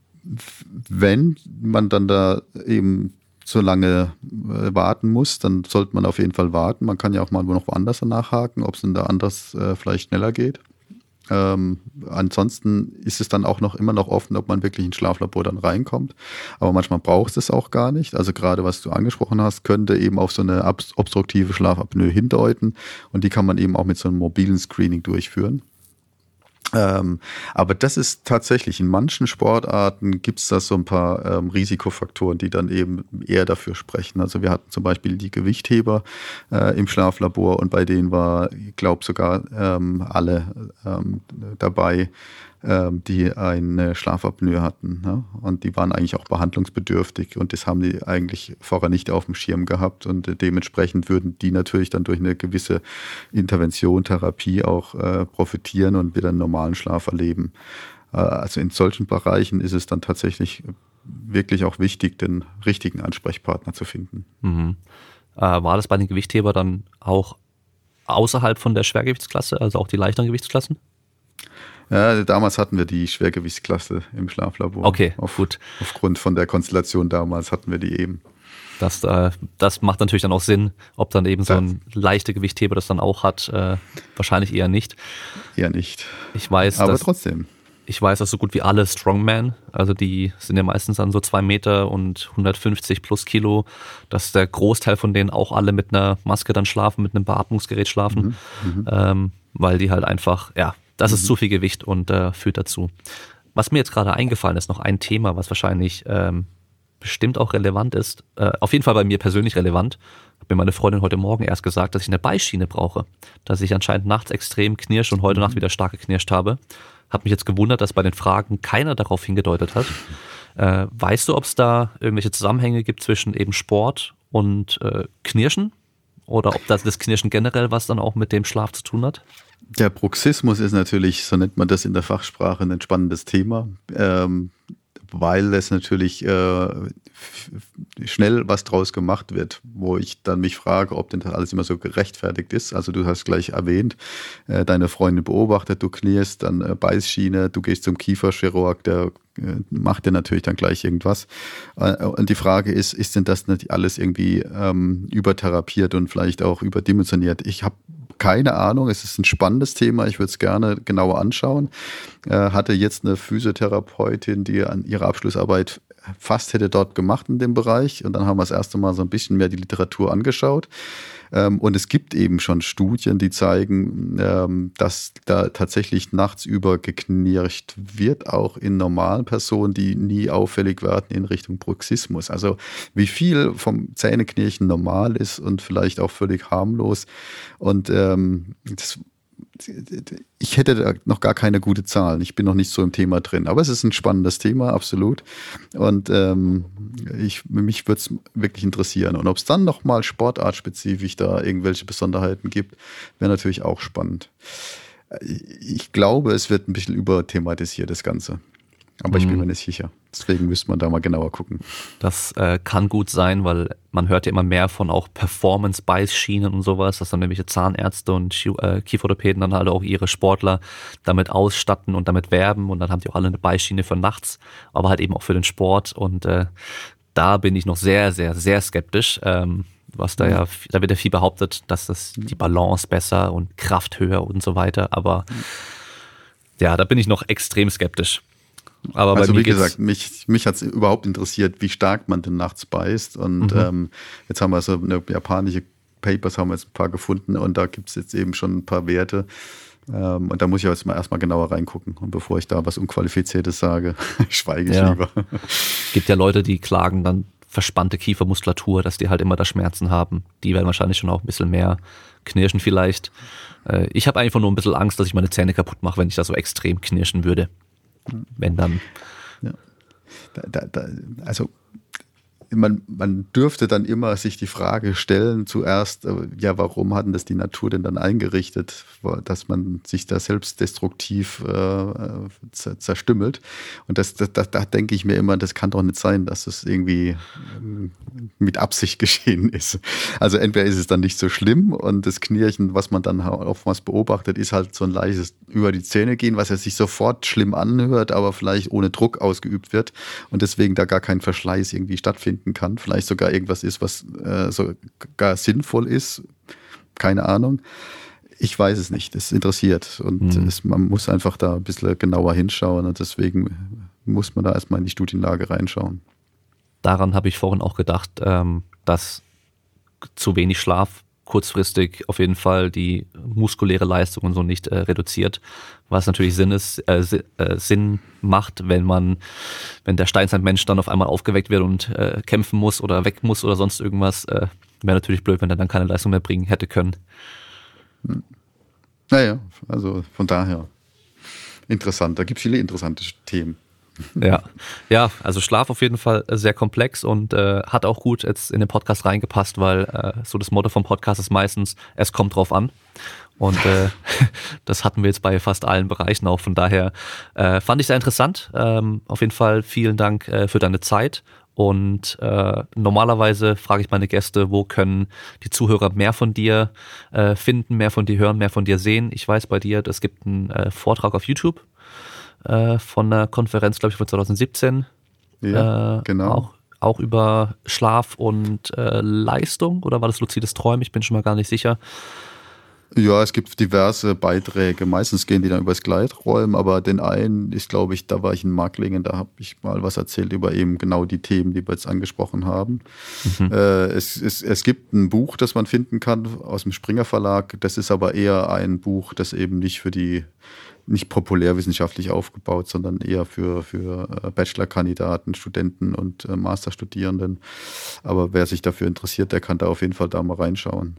wenn man dann da eben so lange äh, warten muss, dann sollte man auf jeden Fall warten. Man kann ja auch mal noch woanders nachhaken, ob es denn da anders äh, vielleicht schneller geht. Ähm, ansonsten ist es dann auch noch immer noch offen, ob man wirklich ins Schlaflabor dann reinkommt. Aber manchmal braucht es auch gar nicht. Also gerade was du angesprochen hast, könnte eben auf so eine obstruktive Schlafapnoe hindeuten. Und die kann man eben auch mit so einem mobilen Screening durchführen. Ähm, aber das ist tatsächlich, in manchen Sportarten gibt es da so ein paar ähm, Risikofaktoren, die dann eben eher dafür sprechen. Also wir hatten zum Beispiel die Gewichtheber äh, im Schlaflabor und bei denen war, ich glaube sogar ähm, alle ähm, dabei, die eine Schlafapnoe hatten. Ne? Und die waren eigentlich auch behandlungsbedürftig und das haben die eigentlich vorher nicht auf dem Schirm gehabt und dementsprechend würden die natürlich dann durch eine gewisse Intervention, Therapie auch äh, profitieren und wieder einen normalen Schlaf erleben. Äh, also in solchen Bereichen ist es dann tatsächlich wirklich auch wichtig, den richtigen Ansprechpartner zu finden. Mhm. Äh, war das bei den Gewichtheber dann auch außerhalb von der Schwergewichtsklasse, also auch die leichteren Gewichtsklassen? Ja, damals hatten wir die Schwergewichtsklasse im Schlaflabor. Okay, auf, gut. Aufgrund von der Konstellation damals hatten wir die eben. Das, äh, das macht natürlich dann auch Sinn, ob dann eben so ein leichter Gewichtheber das dann auch hat. Äh, wahrscheinlich eher nicht. Eher nicht. Ich weiß, aber dass, trotzdem. Ich weiß, dass so gut wie alle Strongman, also die sind ja meistens dann so zwei Meter und 150 plus Kilo, dass der Großteil von denen auch alle mit einer Maske dann schlafen, mit einem Beatmungsgerät schlafen, mhm, mhm. ähm, weil die halt einfach, ja, das mhm. ist zu viel Gewicht und äh, führt dazu. Was mir jetzt gerade eingefallen ist, noch ein Thema, was wahrscheinlich ähm, bestimmt auch relevant ist, äh, auf jeden Fall bei mir persönlich relevant, hat mir meine Freundin heute Morgen erst gesagt, dass ich eine Beischiene brauche, dass ich anscheinend nachts extrem knirsch und heute mhm. Nacht wieder stark geknirscht habe. Hat mich jetzt gewundert, dass bei den Fragen keiner darauf hingedeutet hat. Äh, weißt du, ob es da irgendwelche Zusammenhänge gibt zwischen eben Sport und äh, Knirschen? Oder ob das, das Knirschen generell was dann auch mit dem Schlaf zu tun hat? Der Bruxismus ist natürlich, so nennt man das in der Fachsprache, ein spannendes Thema. Ähm, weil es natürlich äh, schnell was draus gemacht wird, wo ich dann mich frage, ob denn das alles immer so gerechtfertigt ist. Also du hast gleich erwähnt, äh, deine Freundin beobachtet, du knierst, dann äh, Beißschiene, du gehst zum Kieferchirurg, der äh, macht dir natürlich dann gleich irgendwas. Äh, und die Frage ist, ist denn das nicht alles irgendwie ähm, übertherapiert und vielleicht auch überdimensioniert? Ich habe keine Ahnung. Es ist ein spannendes Thema. Ich würde es gerne genauer anschauen. Äh, hatte jetzt eine Physiotherapeutin, die an ihrer Abschlussarbeit fast hätte dort gemacht in dem Bereich. Und dann haben wir das erste Mal so ein bisschen mehr die Literatur angeschaut. Ähm, und es gibt eben schon Studien, die zeigen, ähm, dass da tatsächlich nachts über geknirscht wird, auch in normalen Personen, die nie auffällig werden in Richtung Bruxismus. Also wie viel vom Zähneknirschen normal ist und vielleicht auch völlig harmlos. Und ähm, das ich hätte da noch gar keine gute Zahlen. Ich bin noch nicht so im Thema drin. Aber es ist ein spannendes Thema, absolut. Und ähm, ich, mich würde es wirklich interessieren. Und ob es dann nochmal sportartspezifisch da irgendwelche Besonderheiten gibt, wäre natürlich auch spannend. Ich glaube, es wird ein bisschen überthematisiert, das Ganze. Aber ich bin mhm. mir nicht sicher. Deswegen müsste man da mal genauer gucken. Das äh, kann gut sein, weil man hört ja immer mehr von auch Performance-Beiß-Schienen und sowas, dass dann nämlich Zahnärzte und äh, Kieferorthopäden dann halt auch ihre Sportler damit ausstatten und damit werben und dann haben die auch alle eine Beißschiene für nachts, aber halt eben auch für den Sport und äh, da bin ich noch sehr, sehr, sehr skeptisch. Ähm, was da ja, da wird ja viel behauptet, dass das die Balance besser und Kraft höher und so weiter, aber ja, da bin ich noch extrem skeptisch. Aber also wie gesagt, mich, mich hat es überhaupt interessiert, wie stark man denn nachts beißt. Und mhm. ähm, jetzt haben wir so eine japanische Papers, haben wir jetzt ein paar gefunden und da gibt es jetzt eben schon ein paar Werte. Ähm, und da muss ich jetzt mal erstmal genauer reingucken. Und bevor ich da was Unqualifiziertes sage, schweige ich ja. lieber. Es gibt ja Leute, die klagen dann verspannte Kiefermuskulatur, dass die halt immer da Schmerzen haben. Die werden wahrscheinlich schon auch ein bisschen mehr knirschen vielleicht. Äh, ich habe einfach nur ein bisschen Angst, dass ich meine Zähne kaputt mache, wenn ich da so extrem knirschen würde. Wenn dann. Ja. Da, da, also man, man dürfte dann immer sich die Frage stellen, zuerst, äh, ja, warum hat denn das die Natur denn dann eingerichtet, dass man sich da selbst destruktiv äh, zerstümmelt? Und das, das, da, da denke ich mir immer, das kann doch nicht sein, dass es irgendwie ähm, mit Absicht geschehen ist. Also entweder ist es dann nicht so schlimm und das Knirchen, was man dann oftmals beobachtet, ist halt so ein leises über die Zähne gehen, was ja sich sofort schlimm anhört, aber vielleicht ohne Druck ausgeübt wird und deswegen da gar kein Verschleiß irgendwie stattfindet finden kann. Vielleicht sogar irgendwas ist, was äh, sogar sinnvoll ist. Keine Ahnung. Ich weiß es nicht. Es interessiert. Und mhm. es, man muss einfach da ein bisschen genauer hinschauen. Und deswegen muss man da erstmal in die Studienlage reinschauen. Daran habe ich vorhin auch gedacht, ähm, dass zu wenig Schlaf kurzfristig auf jeden Fall die muskuläre Leistung und so nicht äh, reduziert, was natürlich Sinn ist, äh, äh, Sinn macht, wenn man, wenn der Steinzeitmensch dann auf einmal aufgeweckt wird und äh, kämpfen muss oder weg muss oder sonst irgendwas, äh, wäre natürlich blöd, wenn er dann keine Leistung mehr bringen hätte können. Hm. Naja, also von daher interessant. Da gibt es viele interessante Themen. Ja, ja, also Schlaf auf jeden Fall sehr komplex und äh, hat auch gut jetzt in den Podcast reingepasst, weil äh, so das Motto vom Podcast ist meistens, es kommt drauf an. Und äh, das hatten wir jetzt bei fast allen Bereichen auch. Von daher äh, fand ich sehr interessant. Ähm, auf jeden Fall vielen Dank äh, für deine Zeit. Und äh, normalerweise frage ich meine Gäste, wo können die Zuhörer mehr von dir äh, finden, mehr von dir hören, mehr von dir sehen. Ich weiß bei dir, es gibt einen äh, Vortrag auf YouTube äh, von einer Konferenz, glaube ich, von 2017. Ja, äh, genau. Auch auch über Schlaf und äh, Leistung oder war das luzides Träumen? Ich bin schon mal gar nicht sicher. Ja, es gibt diverse Beiträge. Meistens gehen die dann übers Gleiträumen, aber den einen ist, glaube ich, da war ich in Marklingen, da habe ich mal was erzählt über eben genau die Themen, die wir jetzt angesprochen haben. Mhm. Äh, es, es, es gibt ein Buch, das man finden kann aus dem Springer Verlag. Das ist aber eher ein Buch, das eben nicht für die nicht populärwissenschaftlich aufgebaut, sondern eher für, für äh, Bachelorkandidaten, Studenten und äh, Masterstudierenden. Aber wer sich dafür interessiert, der kann da auf jeden Fall da mal reinschauen.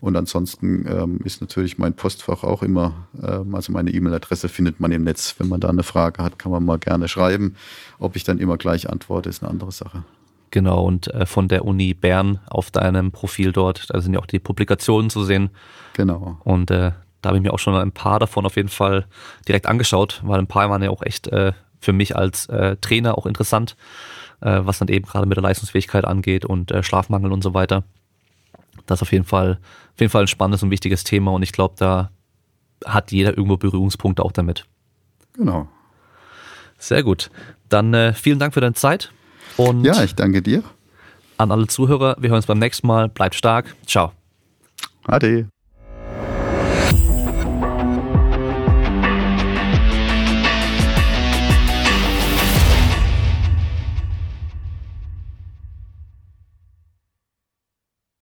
Und ansonsten ähm, ist natürlich mein Postfach auch immer, ähm, also meine E-Mail-Adresse findet man im Netz. Wenn man da eine Frage hat, kann man mal gerne schreiben. Ob ich dann immer gleich antworte, ist eine andere Sache. Genau, und äh, von der Uni Bern auf deinem Profil dort, da sind ja auch die Publikationen zu sehen. Genau. Und äh, da habe ich mir auch schon ein paar davon auf jeden Fall direkt angeschaut, weil ein paar waren ja auch echt äh, für mich als äh, Trainer auch interessant, äh, was dann eben gerade mit der Leistungsfähigkeit angeht und äh, Schlafmangel und so weiter. Das ist auf jeden Fall, auf jeden Fall ein spannendes und wichtiges Thema und ich glaube, da hat jeder irgendwo Berührungspunkte auch damit. Genau. Sehr gut. Dann äh, vielen Dank für deine Zeit. Und ja, ich danke dir. An alle Zuhörer, wir hören uns beim nächsten Mal. Bleibt stark. Ciao. Ade.